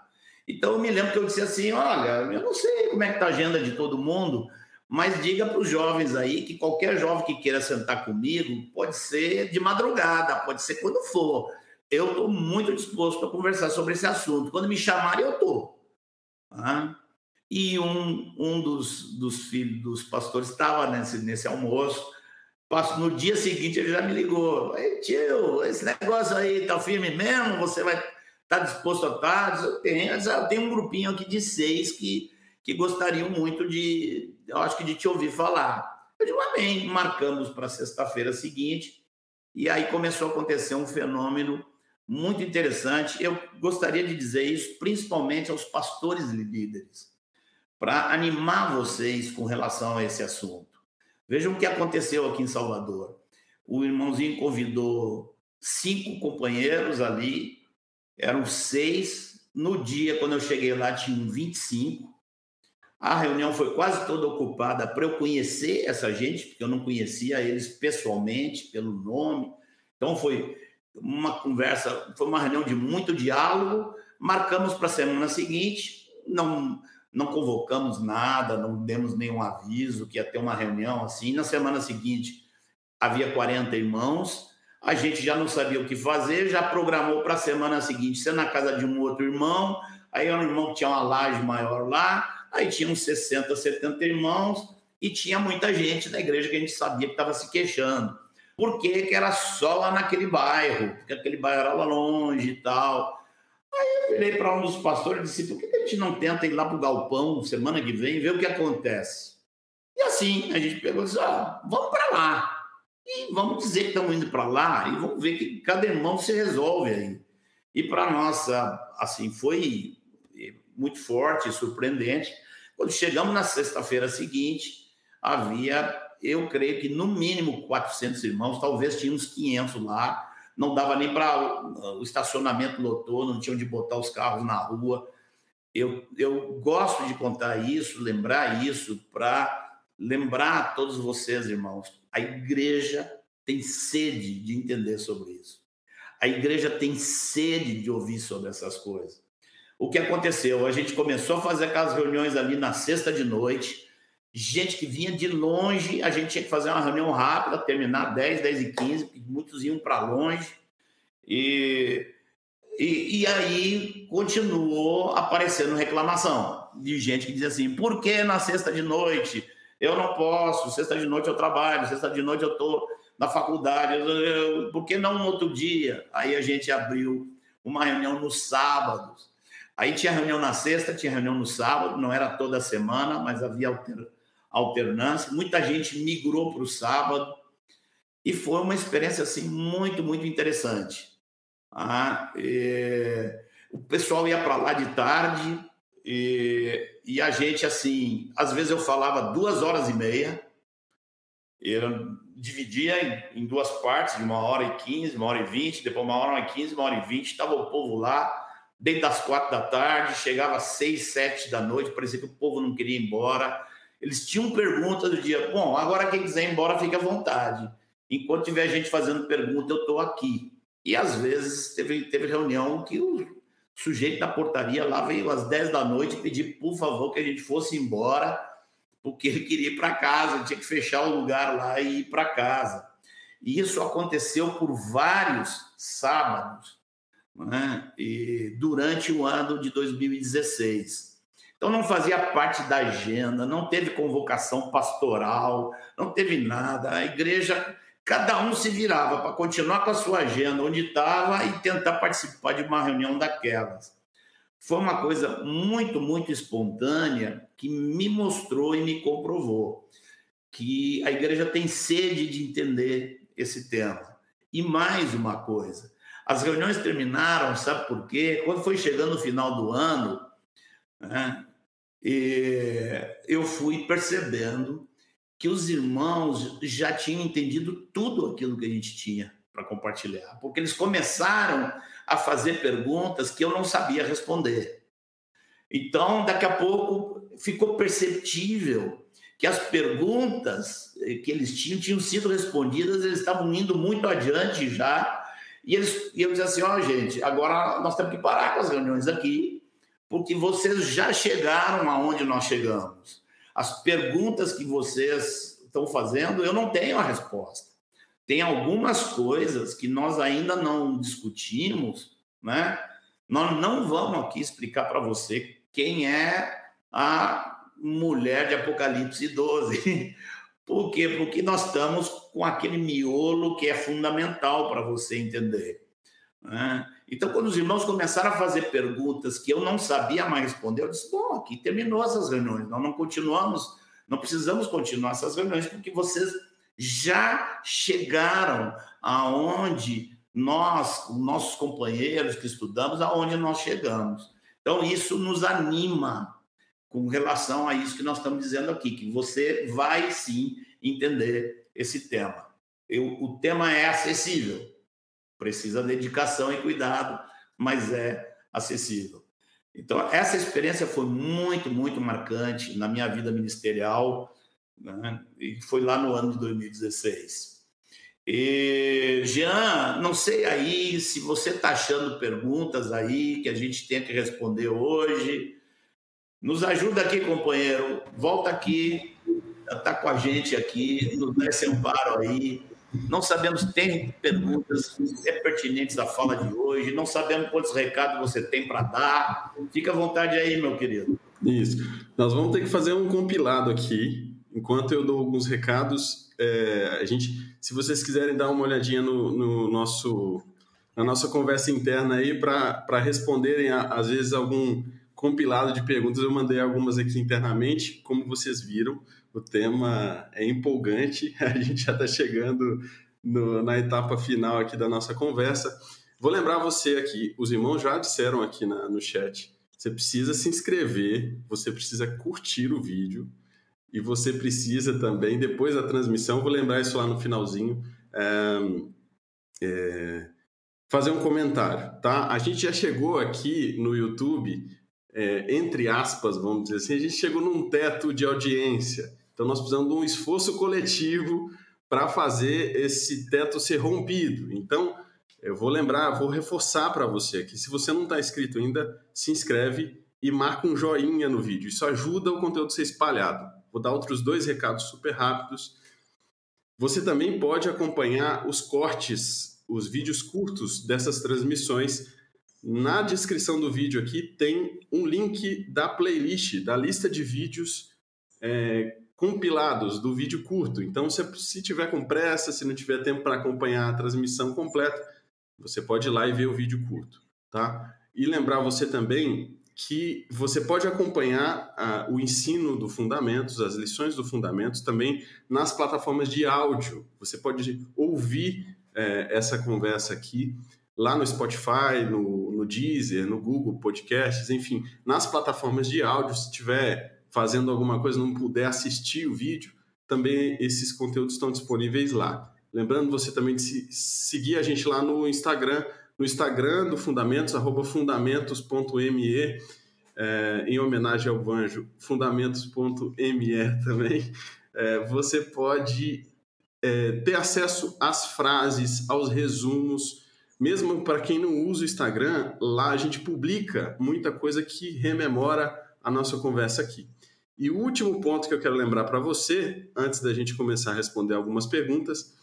Então eu me lembro que eu disse assim: olha, eu não sei como é que está a agenda de todo mundo, mas diga para os jovens aí que qualquer jovem que queira sentar comigo pode ser de madrugada, pode ser quando for. Eu estou muito disposto a conversar sobre esse assunto. Quando me chamarem, eu estou. E um, um dos, dos filhos dos pastores estava nesse, nesse almoço. No dia seguinte, ele já me ligou. Ei, tio, esse negócio aí tá firme mesmo? Você vai Está disposto a estar? Eu tenho, eu tenho um grupinho aqui de seis que, que gostariam muito de, eu acho que de te ouvir falar. Eu digo, amém. Marcamos para sexta-feira seguinte. E aí começou a acontecer um fenômeno muito interessante. Eu gostaria de dizer isso principalmente aos pastores líderes, para animar vocês com relação a esse assunto. Vejam o que aconteceu aqui em Salvador. O irmãozinho convidou cinco companheiros ali eram seis. No dia, quando eu cheguei lá, tinham 25. A reunião foi quase toda ocupada para eu conhecer essa gente, porque eu não conhecia eles pessoalmente, pelo nome. Então, foi uma conversa, foi uma reunião de muito diálogo. Marcamos para a semana seguinte, não, não convocamos nada, não demos nenhum aviso que ia ter uma reunião assim. Na semana seguinte, havia 40 irmãos a gente já não sabia o que fazer, já programou para a semana seguinte ser na casa de um outro irmão, aí era um irmão que tinha uma laje maior lá, aí tinha uns 60, 70 irmãos, e tinha muita gente da igreja que a gente sabia que estava se queixando. Por que, que era só lá naquele bairro? Porque aquele bairro era lá longe e tal. Aí eu virei para um dos pastores e disse: por que a gente não tenta ir lá para o galpão semana que vem ver o que acontece? E assim, a gente pegou e disse: ah, vamos para lá. E vamos dizer que estamos indo para lá e vamos ver que cada irmão se resolve aí. E para nós, assim, foi muito forte surpreendente. Quando chegamos na sexta-feira seguinte, havia, eu creio que no mínimo 400 irmãos, talvez tinha uns 500 lá. Não dava nem para o estacionamento lotou, não tinham de botar os carros na rua. Eu, eu gosto de contar isso, lembrar isso, para lembrar a todos vocês, irmãos, a igreja tem sede de entender sobre isso. A igreja tem sede de ouvir sobre essas coisas. O que aconteceu? A gente começou a fazer aquelas reuniões ali na sexta de noite. Gente que vinha de longe, a gente tinha que fazer uma reunião rápida, terminar 10, 10 e 15, porque muitos iam para longe. E, e, e, aí continuou aparecendo reclamação de gente que dizia assim: por que na sexta de noite? Eu não posso, sexta de noite eu trabalho, sexta de noite eu estou na faculdade, eu, eu, por que não um outro dia? Aí a gente abriu uma reunião nos sábados. Aí tinha reunião na sexta, tinha reunião no sábado, não era toda semana, mas havia alternância. Muita gente migrou para o sábado e foi uma experiência assim muito, muito interessante. Ah, o pessoal ia para lá de tarde e, e, a gente assim, às vezes eu falava duas horas e meia, eu dividia em, em duas partes, de uma hora e quinze, uma hora e vinte, depois uma hora e quinze, uma hora e vinte, estava o povo lá desde as quatro da tarde, chegava às seis, sete da noite, parecia que o povo não queria ir embora. Eles tinham perguntas do dia, bom, agora quem quiser ir embora, fique à vontade. Enquanto tiver gente fazendo pergunta, eu estou aqui. E às vezes teve, teve reunião que o sujeito da portaria lá veio às 10 da noite pedir, por favor, que a gente fosse embora, porque ele queria ir para casa, tinha que fechar o lugar lá e ir para casa. E isso aconteceu por vários sábados né? durante o ano de 2016. Então não fazia parte da agenda, não teve convocação pastoral, não teve nada. A igreja, cada um se virava para continuar com a sua agenda onde estava e tentar participar de uma reunião daquelas. Foi uma coisa muito, muito espontânea que me mostrou e me comprovou que a igreja tem sede de entender esse tema. E mais uma coisa, as reuniões terminaram, sabe por quê? Quando foi chegando o final do ano, né, eu fui percebendo que os irmãos já tinham entendido tudo aquilo que a gente tinha para compartilhar, porque eles começaram a fazer perguntas que eu não sabia responder. Então, daqui a pouco, ficou perceptível que as perguntas que eles tinham tinham sido respondidas, eles estavam indo muito adiante já e, eles, e eu dizia assim: ó, oh, gente, agora nós temos que parar com as reuniões aqui, porque vocês já chegaram aonde nós chegamos. As perguntas que vocês estão fazendo, eu não tenho a resposta. Tem algumas coisas que nós ainda não discutimos, né? Nós não vamos aqui explicar para você quem é a mulher de Apocalipse 12, *laughs* Por quê? Porque nós estamos com aquele miolo que é fundamental para você entender. Né? Então, quando os irmãos começaram a fazer perguntas que eu não sabia mais responder, eu disse: bom, aqui terminou essas reuniões, nós não continuamos, não precisamos continuar essas reuniões, porque vocês já chegaram aonde nós, nossos companheiros que estudamos, aonde nós chegamos. Então, isso nos anima com relação a isso que nós estamos dizendo aqui, que você vai sim entender esse tema. Eu, o tema é acessível, precisa dedicação e cuidado, mas é acessível. Então, essa experiência foi muito, muito marcante na minha vida ministerial, né? e foi lá no ano de 2016. E, Jean, não sei aí se você está achando perguntas aí que a gente tem que responder hoje, nos ajuda aqui, companheiro. Volta aqui, está com a gente aqui, nos dá esse amparo aí. Não sabemos, tem perguntas é pertinentes à fala de hoje, não sabemos quantos recados você tem para dar. Fica à vontade aí, meu querido. Isso. Nós vamos ter que fazer um compilado aqui. Enquanto eu dou alguns recados, é, a gente, se vocês quiserem dar uma olhadinha no, no nosso, na nossa conversa interna aí para responderem, a, às vezes, algum compilado de perguntas, eu mandei algumas aqui internamente. Como vocês viram, o tema é empolgante, *laughs* a gente já está chegando no, na etapa final aqui da nossa conversa. Vou lembrar você aqui, os irmãos já disseram aqui na, no chat, você precisa se inscrever, você precisa curtir o vídeo e você precisa também, depois da transmissão, vou lembrar isso lá no finalzinho, é, é, fazer um comentário, tá? A gente já chegou aqui no YouTube é, entre aspas, vamos dizer assim, a gente chegou num teto de audiência. Então nós precisamos de um esforço coletivo para fazer esse teto ser rompido. Então, eu vou lembrar, vou reforçar para você que se você não está inscrito ainda, se inscreve e marca um joinha no vídeo. Isso ajuda o conteúdo a ser espalhado. Vou dar outros dois recados super rápidos. Você também pode acompanhar os cortes, os vídeos curtos dessas transmissões na descrição do vídeo aqui tem um link da playlist, da lista de vídeos é, compilados do vídeo curto. Então, se, se tiver com pressa, se não tiver tempo para acompanhar a transmissão completa, você pode ir lá e ver o vídeo curto. tá? E lembrar você também que você pode acompanhar uh, o ensino do Fundamentos, as lições do Fundamentos também nas plataformas de áudio. Você pode ouvir uh, essa conversa aqui lá no Spotify, no, no Deezer, no Google Podcasts, enfim, nas plataformas de áudio. Se estiver fazendo alguma coisa não puder assistir o vídeo, também esses conteúdos estão disponíveis lá. Lembrando você também de se, seguir a gente lá no Instagram, no Instagram do Fundamentos, arroba fundamentos.me, é, em homenagem ao Vanjo, fundamentos.me *laughs* também. É, você pode é, ter acesso às frases, aos resumos, mesmo para quem não usa o Instagram, lá a gente publica muita coisa que rememora a nossa conversa aqui. E o último ponto que eu quero lembrar para você, antes da gente começar a responder algumas perguntas,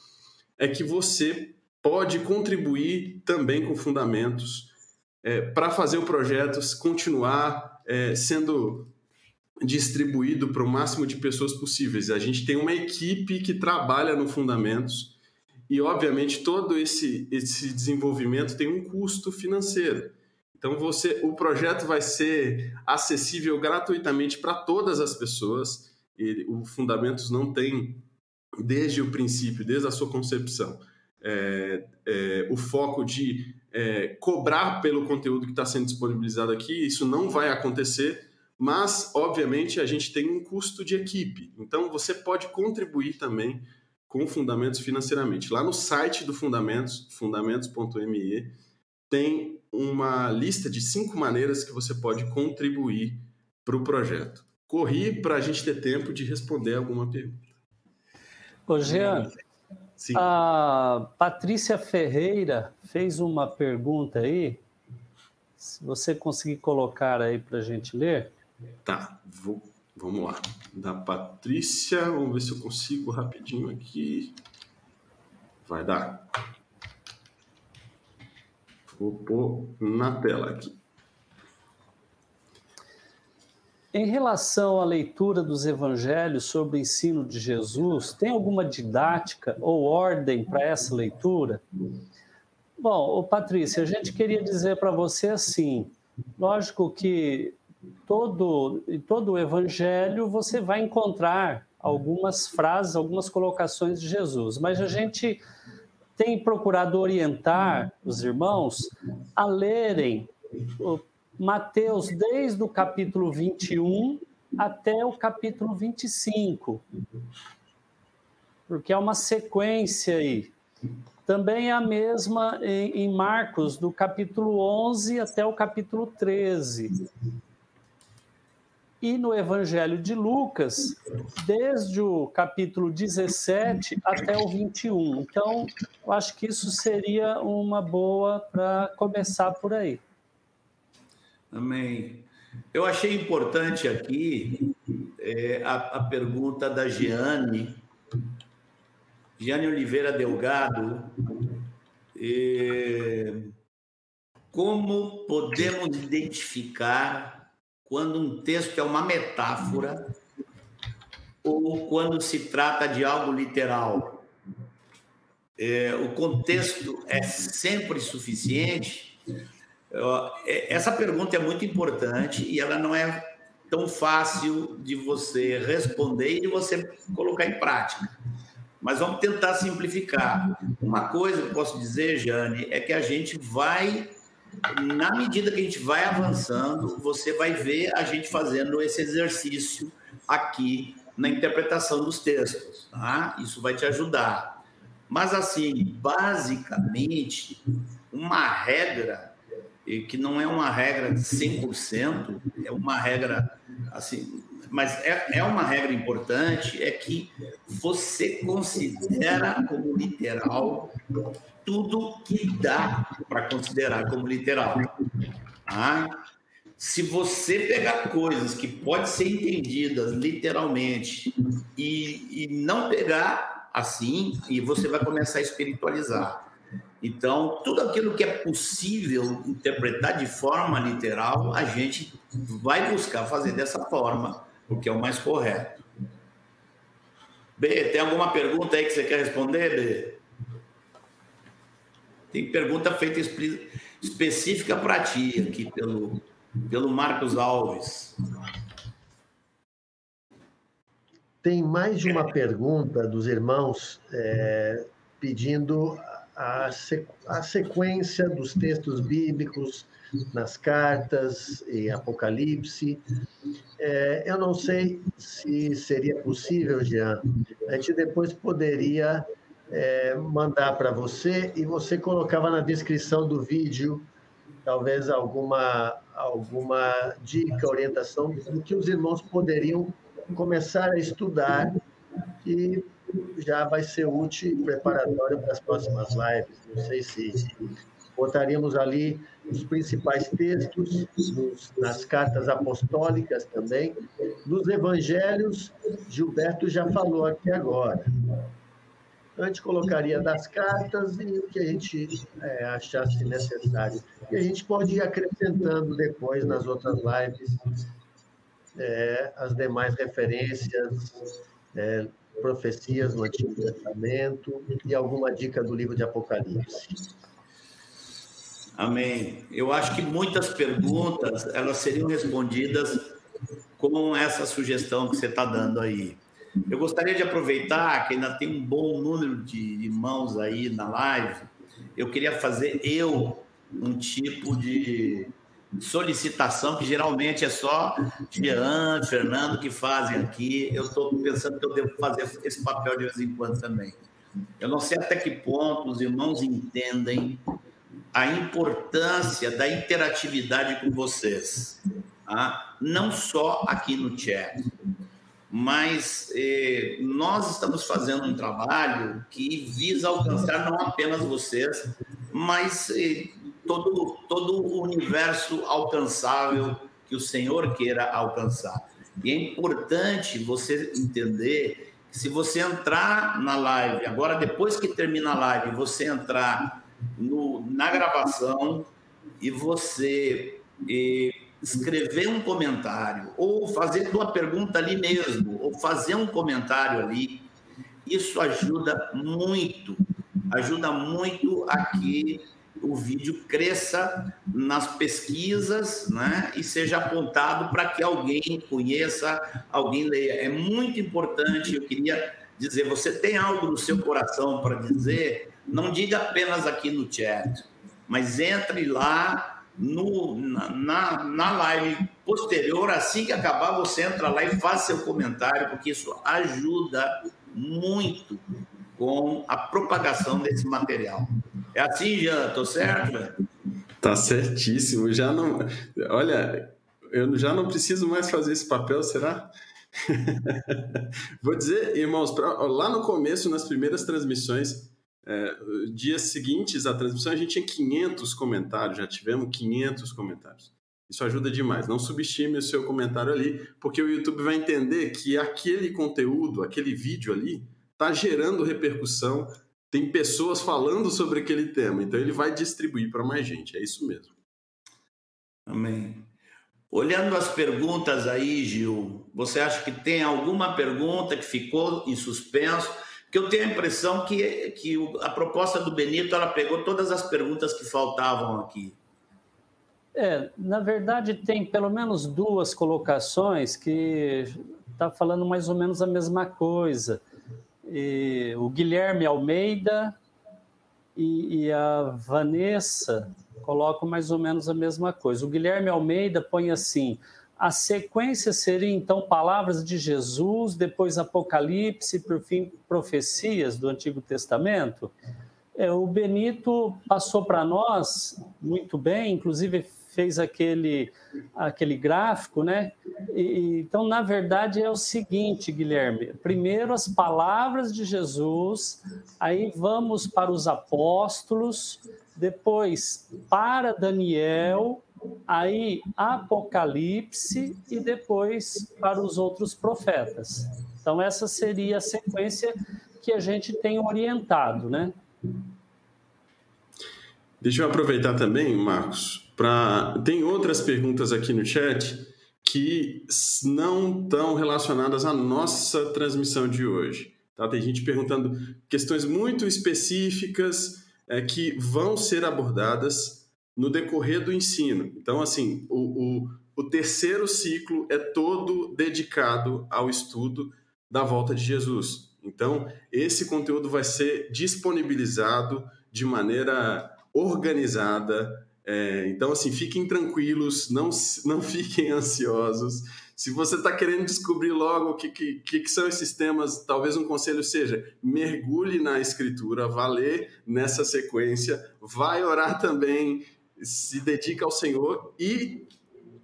é que você pode contribuir também com fundamentos é, para fazer o projeto continuar é, sendo distribuído para o máximo de pessoas possíveis. A gente tem uma equipe que trabalha no Fundamentos e, obviamente, todo esse, esse desenvolvimento tem um custo financeiro. Então, você, o projeto vai ser acessível gratuitamente para todas as pessoas. E o Fundamentos não tem, desde o princípio, desde a sua concepção, é, é, o foco de é, cobrar pelo conteúdo que está sendo disponibilizado aqui. Isso não vai acontecer, mas, obviamente, a gente tem um custo de equipe. Então, você pode contribuir também com Fundamentos financeiramente. Lá no site do Fundamentos, fundamentos.me, tem uma lista de cinco maneiras que você pode contribuir para o projeto. Corri para a gente ter tempo de responder alguma pergunta. Ô, Jean, Sim. a Patrícia Ferreira fez uma pergunta aí. Se você conseguir colocar aí para a gente ler. Tá, vou Vamos lá. Da Patrícia, vamos ver se eu consigo rapidinho aqui. Vai dar. Vou pôr na tela aqui. Em relação à leitura dos evangelhos sobre o ensino de Jesus, tem alguma didática ou ordem para essa leitura? Bom, Patrícia, a gente queria dizer para você assim: lógico que todo, em todo o evangelho você vai encontrar algumas frases, algumas colocações de Jesus, mas a gente tem procurado orientar os irmãos a lerem Mateus desde o capítulo 21 até o capítulo 25, porque é uma sequência aí. Também é a mesma em Marcos, do capítulo 11 até o capítulo 13 e no Evangelho de Lucas, desde o capítulo 17 até o 21. Então, eu acho que isso seria uma boa para começar por aí. Amém. Eu achei importante aqui é, a, a, pergunta da Giane, Giane Oliveira Delgado. É, como podemos identificar quando um texto é uma metáfora ou quando se trata de algo literal. É, o contexto é sempre suficiente? É, essa pergunta é muito importante e ela não é tão fácil de você responder e de você colocar em prática. Mas vamos tentar simplificar. Uma coisa que eu posso dizer, Jane, é que a gente vai na medida que a gente vai avançando, você vai ver a gente fazendo esse exercício aqui na interpretação dos textos, tá? Isso vai te ajudar. Mas, assim, basicamente, uma regra, que não é uma regra 100%, é uma regra, assim, mas é, é uma regra importante, é que você considera como literal tudo que dá para considerar como literal. Ah, se você pegar coisas que podem ser entendidas literalmente e, e não pegar assim, e você vai começar a espiritualizar. Então, tudo aquilo que é possível interpretar de forma literal, a gente vai buscar fazer dessa forma, porque é o mais correto. B, tem alguma pergunta aí que você quer responder, B? Tem pergunta feita específica para ti aqui pelo, pelo Marcos Alves. Tem mais de uma pergunta dos irmãos é, pedindo a, a sequência dos textos bíblicos nas cartas e Apocalipse. É, eu não sei se seria possível, Jean. A gente depois poderia é, mandar para você e você colocava na descrição do vídeo talvez alguma alguma dica, orientação do que os irmãos poderiam começar a estudar e já vai ser útil preparatório para as próximas lives. Não sei se botaríamos ali os principais textos, nas cartas apostólicas também, nos evangelhos, Gilberto já falou aqui agora. A gente colocaria das cartas e o que a gente é, achasse necessário. E a gente pode ir acrescentando depois nas outras lives é, as demais referências, é, profecias no Antigo Testamento e alguma dica do livro de Apocalipse. Amém. Eu acho que muitas perguntas elas seriam respondidas com essa sugestão que você está dando aí. Eu gostaria de aproveitar que ainda tem um bom número de irmãos aí na live. Eu queria fazer eu um tipo de solicitação que geralmente é só Jean, Fernando que fazem aqui. Eu estou pensando que eu devo fazer esse papel de vez em quando também. Eu não sei até que ponto os irmãos entendem a importância da interatividade com vocês, tá? não só aqui no chat, mas eh, nós estamos fazendo um trabalho que visa alcançar não apenas vocês, mas eh, todo, todo o universo alcançável que o Senhor queira alcançar. E é importante você entender que se você entrar na live, agora depois que termina a live, você entrar no, na gravação e você e, escrever um comentário, ou fazer uma pergunta ali mesmo, ou fazer um comentário ali, isso ajuda muito, ajuda muito a que o vídeo cresça nas pesquisas né, e seja apontado para que alguém conheça, alguém leia. É muito importante, eu queria dizer, você tem algo no seu coração para dizer, não diga apenas aqui no chat, mas entre lá no, na, na live posterior, assim que acabar, você entra lá e faz seu comentário, porque isso ajuda muito com a propagação desse material. É assim, Jean? Tô certo? Tá certíssimo. Já não. Olha, eu já não preciso mais fazer esse papel, será? *laughs* Vou dizer, irmãos, pra, lá no começo, nas primeiras transmissões, é, dias seguintes à transmissão, a gente tinha 500 comentários, já tivemos 500 comentários. Isso ajuda demais. Não subestime o seu comentário ali, porque o YouTube vai entender que aquele conteúdo, aquele vídeo ali, está gerando repercussão, tem pessoas falando sobre aquele tema, então ele vai distribuir para mais gente, é isso mesmo. Amém. Olhando as perguntas aí, Gil, você acha que tem alguma pergunta que ficou em suspenso? Porque eu tenho a impressão que, que a proposta do Benito ela pegou todas as perguntas que faltavam aqui. É, na verdade, tem pelo menos duas colocações que está falando mais ou menos a mesma coisa e o Guilherme Almeida e, e, a Vanessa colocam mais ou menos a mesma coisa. O Guilherme Almeida põe assim: a sequência seria então palavras de Jesus, depois Apocalipse, por fim profecias do Antigo Testamento. É, o Benito passou para nós muito bem, inclusive fez aquele, aquele gráfico, né? E, então, na verdade, é o seguinte, Guilherme: primeiro as palavras de Jesus, aí vamos para os apóstolos, depois para Daniel, aí Apocalipse e depois para os outros profetas. Então, essa seria a sequência que a gente tem orientado, né? Deixa eu aproveitar também, Marcos, Pra... Tem outras perguntas aqui no chat que não estão relacionadas à nossa transmissão de hoje. Tá? Tem gente perguntando questões muito específicas é, que vão ser abordadas no decorrer do ensino. Então, assim, o, o, o terceiro ciclo é todo dedicado ao estudo da volta de Jesus. Então, esse conteúdo vai ser disponibilizado de maneira organizada. É, então, assim, fiquem tranquilos, não, não *laughs* fiquem ansiosos. Se você está querendo descobrir logo o que, que, que, são esses temas, talvez um conselho seja mergulhe na escritura, vá ler nessa sequência, vai orar também, se dedica ao Senhor e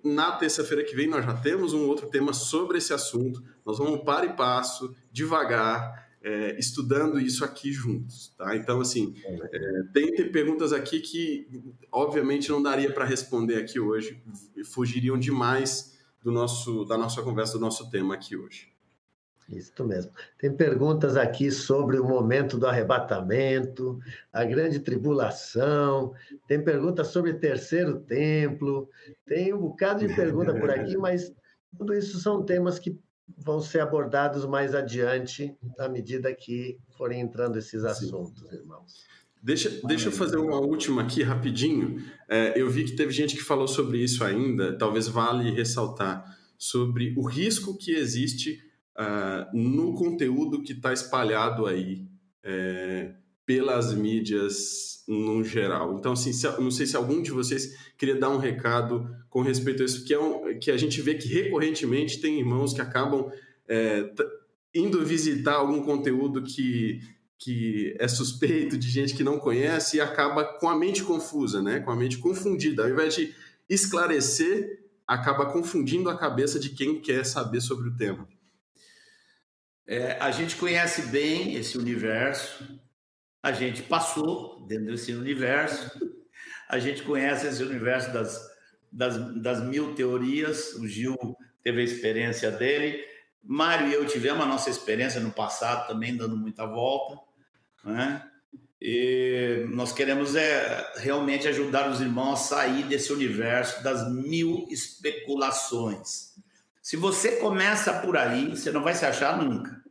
na terça-feira que vem nós já temos um outro tema sobre esse assunto. Nós vamos para e passo, devagar, é, estudando isso aqui juntos, tá? Então, assim, é, tem, tem perguntas aqui que, obviamente, não daria para responder aqui hoje, fugiriam demais do nosso, da nossa conversa, do nosso tema aqui hoje. Isso mesmo. Tem perguntas aqui sobre o momento do arrebatamento, a grande tribulação, tem perguntas sobre terceiro templo, tem um bocado de pergunta por aqui, *laughs* mas tudo isso são temas que vão ser abordados mais adiante, à medida que forem entrando esses assuntos, Sim. irmãos. Deixa, deixa eu fazer uma última aqui rapidinho. É, eu vi que teve gente que falou sobre isso ainda, talvez vale ressaltar, sobre o risco que existe uh, no conteúdo que está espalhado aí é, pelas mídias no geral. Então, assim, se, não sei se algum de vocês queria dar um recado com respeito a isso, que, é um, que a gente vê que recorrentemente tem irmãos que acabam é, indo visitar algum conteúdo que que é suspeito, de gente que não conhece e acaba com a mente confusa, né? com a mente confundida. Ao invés de esclarecer, acaba confundindo a cabeça de quem quer saber sobre o tema. É, a gente conhece bem esse universo, a gente passou dentro desse universo, a gente conhece esse universo das, das, das mil teorias, o Gil teve a experiência dele, Mário e eu tivemos a nossa experiência no passado também, dando muita volta. Né? E nós queremos é, realmente ajudar os irmãos a sair desse universo das mil especulações. Se você começa por aí, você não vai se achar nunca.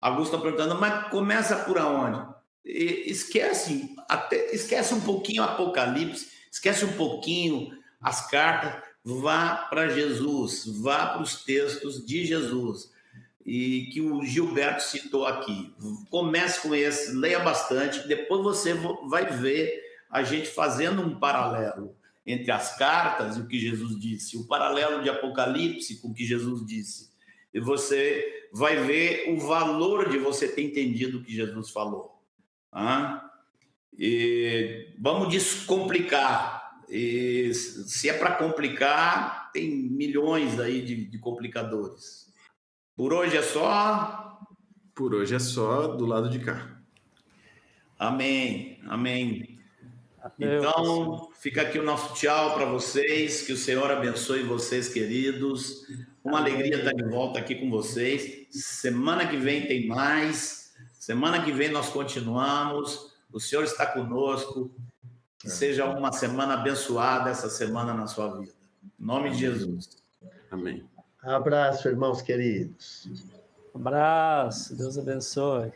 Augusto está perguntando, mas começa por aonde? E esquece, até, esquece um pouquinho o Apocalipse, esquece um pouquinho as cartas, vá para Jesus, vá para os textos de Jesus e que o Gilberto citou aqui. Comece com esse, leia bastante, depois você vai ver a gente fazendo um paralelo entre as cartas e o que Jesus disse, o paralelo de Apocalipse com o que Jesus disse. E você vai ver o valor de você ter entendido o que Jesus falou. Ah? E vamos descomplicar. E se é para complicar, tem milhões aí de, de complicadores. Por hoje é só. Por hoje é só do lado de cá. Amém. Amém. Então, fica aqui o nosso tchau para vocês. Que o Senhor abençoe vocês, queridos. Uma alegria estar de volta aqui com vocês. Semana que vem tem mais. Semana que vem nós continuamos. O Senhor está conosco. Que seja uma semana abençoada essa semana na sua vida. Em nome de Jesus. Amém. Abraço, irmãos queridos. Abraço, Deus abençoe.